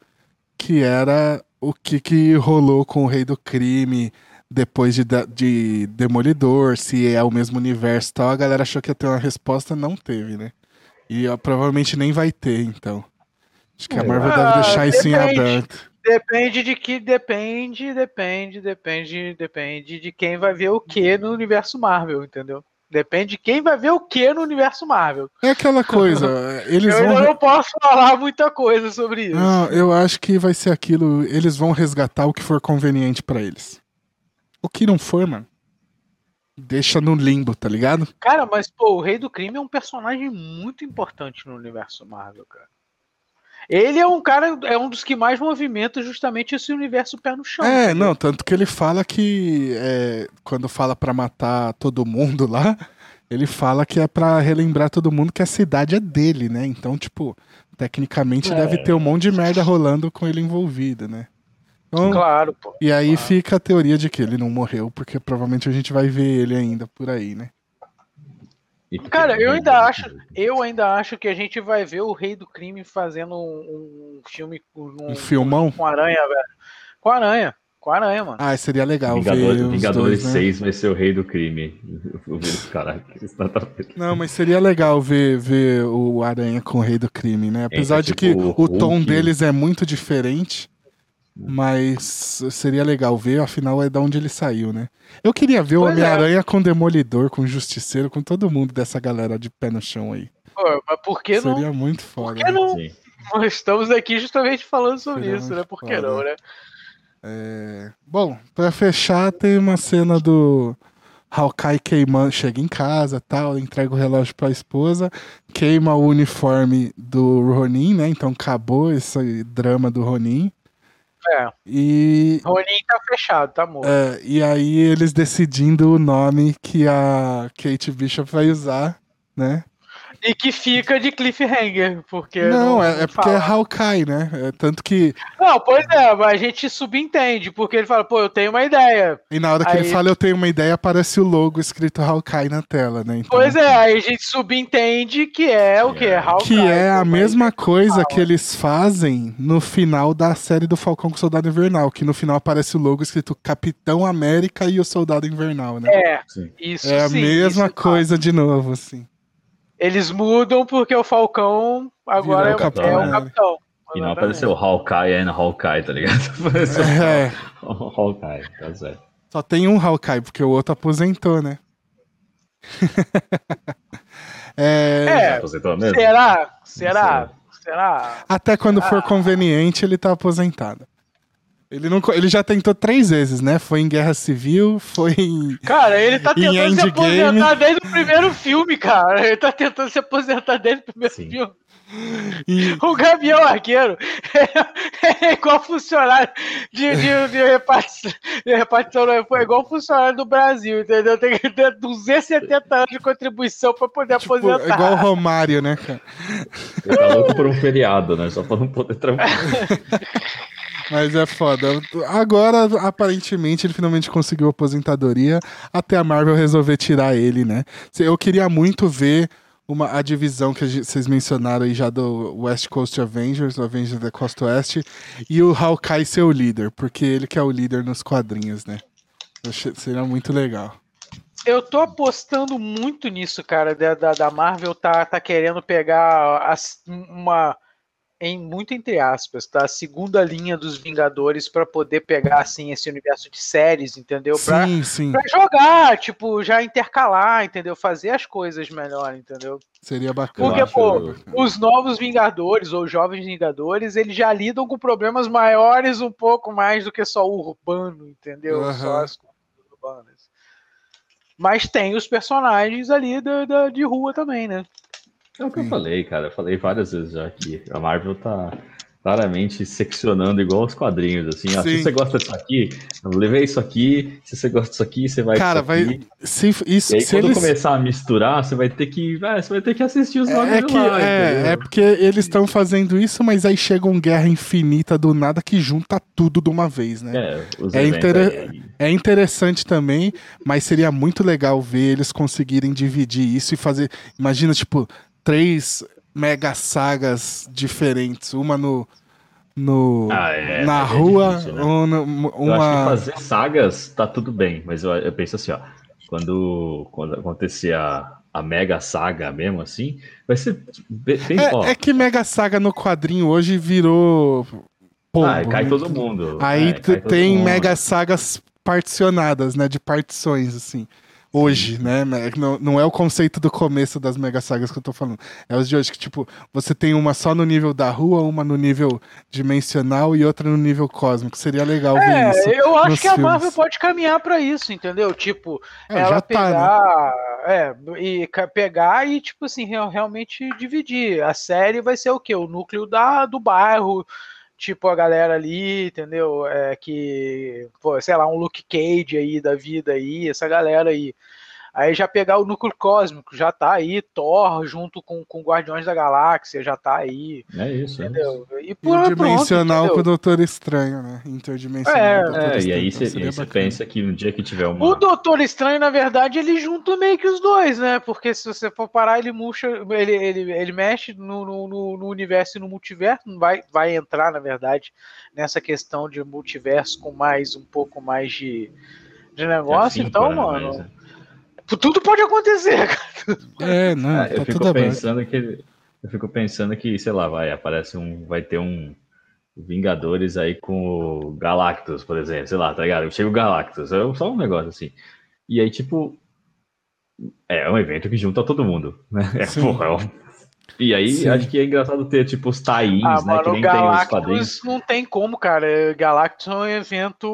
que era o que, que rolou com o Rei do Crime depois de, de Demolidor, se é o mesmo universo e tal. A galera achou que ia ter uma resposta, não teve, né? E ó, provavelmente nem vai ter, então. Acho que a Marvel Ah, deve deixar isso em depende. aberto. Depende de que. Depende, depende, depende, depende de quem vai ver o que no universo Marvel, entendeu? Depende de quem vai ver o que no universo Marvel. É aquela coisa, <laughs> eles eu vão. não posso falar muita coisa sobre isso. Não, eu acho que vai ser aquilo. Eles vão resgatar o que for conveniente pra eles. O que não for, mano. Deixa no limbo, tá ligado? Cara, mas pô, o Rei do Crime é um personagem muito importante no universo Marvel, cara. Ele é um cara, é um dos que mais movimenta justamente esse universo pé no chão. É, entendeu? não, tanto que ele fala que é, quando fala pra matar todo mundo lá, <laughs> ele fala que é pra relembrar todo mundo que a cidade é dele, né? Então, tipo, tecnicamente É. deve ter um monte de merda rolando com ele envolvido, né? Então, Claro, pô. E aí Claro. fica a teoria de que ele não morreu, porque provavelmente a gente vai ver ele ainda por aí, né? Cara, eu ainda acho, eu ainda acho que a gente vai ver o Rei do Crime fazendo um, um filme com Um filmão? com aranha, velho. Com aranha, com aranha, mano. Ah, seria legal ver Vingadores, os Vingadores dois, né? 6 vai ser o rei do crime. <laughs> Caraca, não tá- Não, mas seria legal ver, ver o Aranha com o Rei do Crime, né? Apesar de que tipo, o tom Hulk. deles é muito diferente, mas seria legal ver, afinal é da onde ele saiu, né? Eu queria ver o Pois é. Homem-Aranha com o Demolidor, com o Justiceiro, com todo mundo dessa galera de pé no chão aí. Pô, mas por que não? seria muito foda. que não? Sim. Nós estamos aqui justamente falando sobre Seria isso, né? Por que não, né? É, Bom, pra fechar, tem uma cena do Hawkeye queimando, chega em casa, tal, entrega o relógio pra esposa, queima o uniforme do Ronin, né? Então acabou esse drama do Ronin. É, E, Ronin tá fechado, tá morto. é, e aí eles decidindo o nome que a Kate Bishop vai usar, né? E que fica de cliffhanger, porque. Não, é, é porque é fala. Hawkeye, né? É, tanto que. Não, pois é, mas a gente subentende, porque ele fala, pô, eu tenho uma ideia. E na hora que Aí- ele fala, eu tenho uma ideia, aparece o logo escrito Hawkeye na tela, né? Então, Pois é, aí a gente subentende que é o que? É. Hawkeye. Que é a mesma coisa que eles fazem no final da série do Falcão com o Soldado Invernal, que no final aparece o logo escrito Capitão América e o Soldado Invernal, né? É, Sim. isso É a sim, mesma tá. coisa de novo, assim. Eles mudam porque o Falcão agora Virou é, o Capitão é o América. capitão. E não apareceu Hawkeye and Hawkeye, tá ligado? <laughs> Apareceu É, Hawkeye, tá certo. só tem um Hawkeye, porque o outro aposentou, né? <laughs> É, É, Aposentou mesmo? Será? Será? Será? Até quando for Ah. conveniente, ele tá aposentado. Ele, não, ele já tentou três vezes, né? Foi em Guerra Civil, foi em. Cara, ele tá tentando se aposentar desde o primeiro filme, cara. Ele tá tentando se aposentar desde o primeiro Sim. filme. em- O Gavião Arqueiro <laughs> é, igual funcionário de, de, de repartição, de repartição, foi igual funcionário do Brasil, entendeu? Tem que ter 270 anos de contribuição pra poder tipo, aposentar. igual o Romário, né, cara? Ele tá louco por um feriado, né? Só pra não poder trabalhar. <laughs> Mas é foda. Agora, aparentemente, ele finalmente conseguiu aposentadoria até a Marvel resolver tirar ele, né? Eu queria muito ver uma, a divisão que vocês mencionaram aí já do West Coast Avengers, o Avengers da Costa Oeste, e o Hawkeye ser o líder, porque ele que é o líder nos quadrinhos, né? Achei- Seria muito legal. Eu tô apostando muito nisso, cara, da, da, da Marvel tá, tá querendo pegar as- uma, em muito entre aspas, tá? A segunda linha dos Vingadores pra poder pegar, assim, esse universo de séries, entendeu? Pra, Sim, sim. pra jogar, tipo, já intercalar, entendeu? Fazer as coisas melhor, entendeu? Seria bacana. Porque, pô, os novos Vingadores ou jovens Vingadores, eles já lidam com problemas maiores um pouco mais do que só o urbano, entendeu? Aham. Só as coisas urbanas. Mas tem os personagens ali da, da- de rua também, né? É o que Sim. eu falei, cara. Eu falei várias vezes já que a Marvel tá claramente seccionando igual os quadrinhos, assim. Sim. se você gosta disso aqui, levei isso aqui. Se você gosta disso aqui, você vai Cara, vai. Se, isso, E aí, quando eles... começar a misturar, você vai ter que. vai, você vai ter que assistir os É, nomes é que lá, é, é porque eles estão fazendo isso, mas aí chega um guerra infinita do nada que junta tudo de uma vez, né? É, os É inter- aí. É interessante também, mas seria muito legal ver eles conseguirem dividir isso e fazer. Imagina, tipo, três mega sagas diferentes, uma no. no Ah, é, na mas é rua, difícil, né? ou no- Eu acho que uma. fazer sagas tá tudo bem, mas eu, eu penso assim, ó. Quando, quando acontecer a, a mega saga mesmo, assim, vai ser bem. bem- ó, É, é que mega saga no quadrinho hoje virou. pombo, ah, cai né? todo mundo. Aí é, todo tem mundo. mega sagas particionadas, né? De partições, assim. Hoje, né? Não, não é o conceito do começo das mega sagas que eu tô falando. É os de hoje que, tipo, você tem uma só no nível da rua, uma no nível dimensional e outra no nível cósmico. Seria legal ver É, isso. eu acho que a filmes. Marvel pode caminhar pra isso, entendeu? Tipo, É, ela já tá, né? pegar, é, e pegar e tipo assim, real- realmente dividir. A série vai ser o quê? O núcleo da, do bairro, tipo a galera ali, entendeu? É que, pô, sei lá, um Luke Cage aí da vida aí, essa galera aí. Aí já pegar o núcleo cósmico, já tá aí, Thor junto com, com Guardiões da Galáxia, já tá aí, É isso. é isso. entendeu? E E por o dimensional pronto, com o? Doutor Estranho, né? Interdimensional. É, Doutor É, e Estranho, aí você bacana. pensa que no dia que tiver uma. O Doutor Estranho, na verdade, ele junta meio que os dois, né? Porque se você for parar, ele murcha, ele, ele, ele mexe no, no, no- universo e no multiverso, não vai, vai entrar, na verdade, nessa questão de multiverso com mais um pouco mais de, de negócio. então, né, mano, mas, tudo pode acontecer, cara. É, não, É, eu tá fico tudo aberto. pensando que eu fico pensando que, sei lá, vai, aparece um, vai ter um Vingadores aí com o Galactus, por exemplo, sei lá, tá ligado? Chega o Galactus, é só um negócio assim. E aí, tipo, é um evento que junta todo mundo, né? É, porra, é um- E aí, Sim. acho que é engraçado ter, tipo, os tie-ins, Ah, né? Que mano, o nem tem os quadrinhos. Galactus não tem como, cara. Galactus é um evento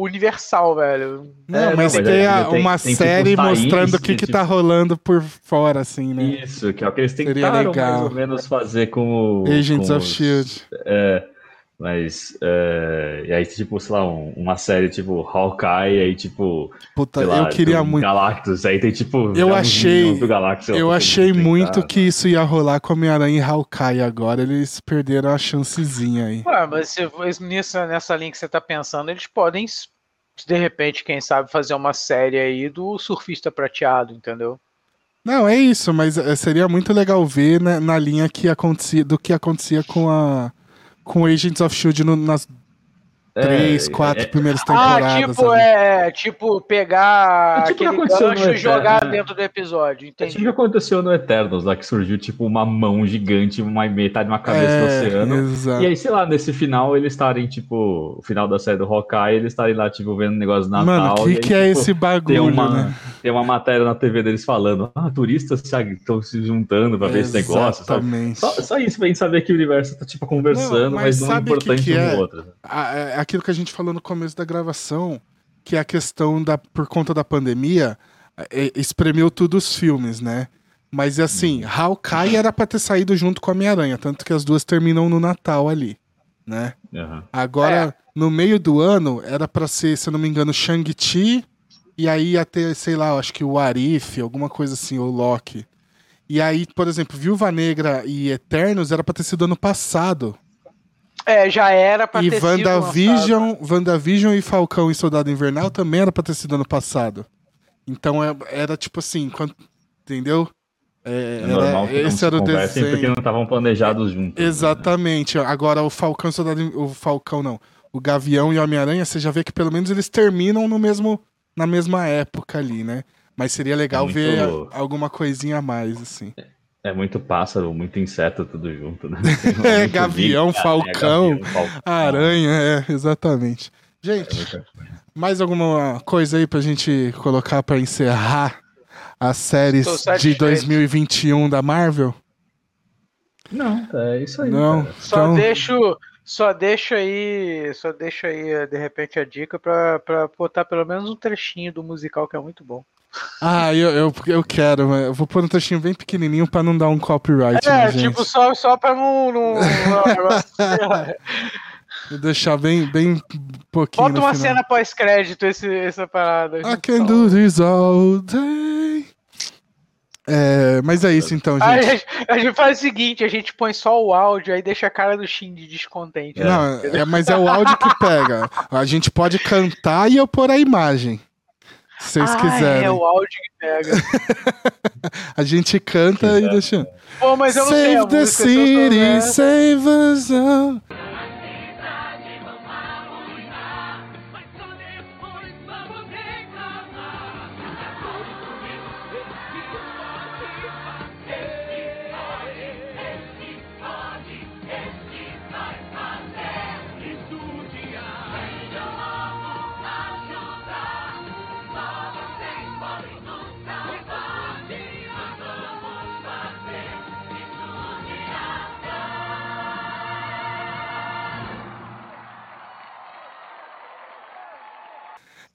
universal, velho. Não, É, não, mas mas tem a- tem- uma tem tipo série tie-ins mostrando o que, que, que tipo- tá rolando por fora, assim, né? Isso, que é o que eles Seria tentaram legal. mais ou menos fazer com o. Agents com of os- Shield. É, mas. É, e aí, tipo, sei lá, um- uma série tipo Hawkeye, aí, tipo. Puta, sei lá, eu queria muito. Galactus, aí tem tipo. Eu achei- Galactus, Eu achei muito que isso ia rolar com Homem-Aranha e Hawkeye agora. Eles perderam a chancezinha aí. Ué, mas se, nessa, nessa linha que você tá pensando, eles podem, de repente, quem sabe, fazer uma série aí do surfista prateado, entendeu? Não, é isso, mas eh, seria muito legal ver na, na linha que acontecia, do que acontecia com a com Agents of Shield no- nas três, quatro é- primeiras Ah, temporadas. tipo, ali. é, tipo, pegar É tipo o que aquele aconteceu no gancho e Eterno, jogar né? dentro do episódio, É tipo o entendi. que aconteceu no Eternos, lá que surgiu tipo uma mão gigante, uma metade de uma cabeça do É, oceano. exato. E aí, sei lá, nesse final eles estarem, tipo, o final da série do Hawkeye, eles estarem lá, tipo, vendo negócio do Natal. Mano, o que, aí, que é tipo, esse Tem bagulho, uma, né? tem uma matéria na TV deles falando, ah, turistas estão se juntando pra ver esse negócio, sabe? Exatamente. Só, só isso pra gente saber que o universo tá, tipo, conversando, Não, mas mas não sabe o que importante que um é? outro. a- é aquilo que a gente falou no começo da gravação, que é a questão da por conta da pandemia, é, espremeu tudo os filmes, né? Mas assim, Hawkeye era pra ter saído junto com a Homem-Aranha, tanto que as duas terminam no Natal ali, né? Aham. Agora, no meio do ano, era pra ser, se eu não me engano, Shang-Chi, e aí ia ter, sei lá, acho que o Arif, alguma coisa assim, ou Loki. E aí, por exemplo, Viúva Negra e Eternos era pra ter sido ano passado. É, já era pra E ter sido lançado. WandaVision, WandaVision e Falcão e Soldado Invernal também era pra ter sido ano passado. Então é- era tipo assim, quando- entendeu? É, É era- normal que não esse se era o porque desenho. não estavam planejados juntos. né? Exatamente. Agora o Falcão e Soldado o Falcão não, o Gavião e o Homem-Aranha, você já vê que pelo menos eles terminam no mesmo na mesma época ali, né? Mas seria legal muito- ver a- alguma coisinha a mais assim. É muito pássaro, muito inseto, tudo junto, né? <laughs> É, gavião, bicho, falcão, gavião, falcão. Aranha, é, exatamente. Gente, É Mais alguma coisa aí pra gente colocar pra encerrar as séries de satisfeito. 2021 da Marvel? Não, é isso aí. Não. cara. Só Então- deixo, só deixo aí, só deixo aí de repente a dica pra botar pelo menos um trechinho do musical que é muito bom. Ah, eu, eu, eu quero, mas eu vou pôr um textinho bem pequenininho pra não dar um copyright, É, né, tipo só só para não, não, não <laughs> Vou deixar bem, bem pouquinho Bota uma final. cena pós-crédito essa parada. I can do this all day. É, mas é isso então, gente. a, gente, a gente faz o seguinte, a gente põe só o áudio, aí deixa a cara do Shin de descontente. né? Não, é, mas é o áudio que pega. A gente pode cantar e eu pôr a imagem. Se vocês Ah, quiserem. É o áudio que pega. <laughs> A gente canta e deixa. Pô, mas eu não sei Save the música, city, soubesse. save us all.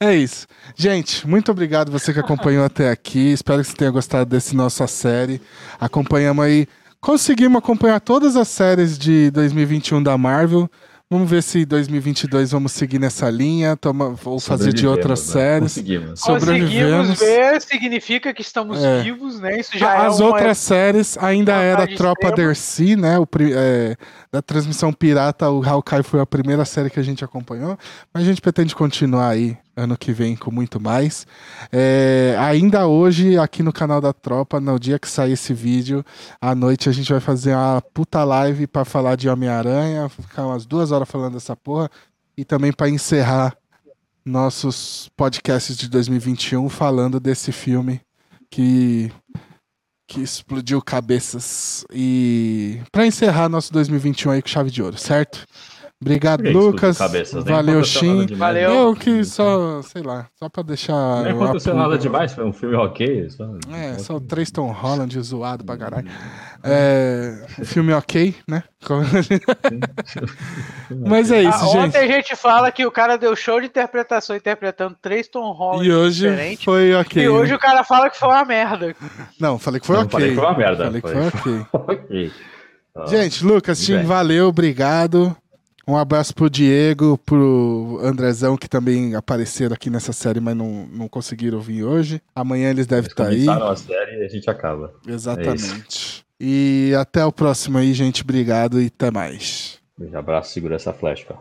É isso. Gente, muito obrigado você que acompanhou até aqui. Espero que você tenha gostado desse nossa série. Acompanhamos aí. Conseguimos acompanhar todas as séries de 2021 da Marvel. Vamos ver se 2022 vamos seguir nessa linha, toma, ou fazer de outras né? séries. Conseguimos. Sobrevivemos. Conseguimos ver, significa que estamos É. vivos, né? Isso já As é uma... outras séries ainda vantagem era Tropa extrema. Dercy, né? O, é, da transmissão pirata, o Hawkeye foi a primeira série que a gente acompanhou. Mas a gente pretende continuar aí ano que vem com muito mais. É, ainda hoje, aqui no canal da Tropa, no dia que sair esse vídeo, à noite a gente vai fazer uma puta live pra falar de Homem-Aranha, ficar umas duas horas falando dessa porra. E também pra encerrar nossos podcasts de 2021 falando desse filme que que explodiu cabeças. E pra encerrar nosso 2021 aí com chave de ouro, certo? Obrigado, Lucas. cabeças? Valeu, Shin. Valeu. Eu que só, sei lá, só pra deixar. Nem o aconteceu nada demais, foi um filme ok. Só... É, só o Tristan Holland zoado pra caralho. É, filme ok, né? <laughs> Mas é isso, Ah, gente. ontem a gente fala que o cara deu show de interpretação interpretando três Tom Holland E hoje diferentes. foi ok. E hoje né? o cara fala que foi uma merda. Não, falei que foi Não, ok. falei que foi uma merda. Falei que Foi- foi ok. <laughs> ok. Ah, Gente, Lucas, Tim, valeu, obrigado. Um abraço pro Diego, pro Andrezão, que também apareceram aqui nessa série, mas não, não conseguiram vir hoje. Amanhã eles devem eles estar aí. começaram a série e a gente acaba. Exatamente. E até o próximo aí, gente. Obrigado e até mais. Beijo, abraço, segura essa flecha, cara.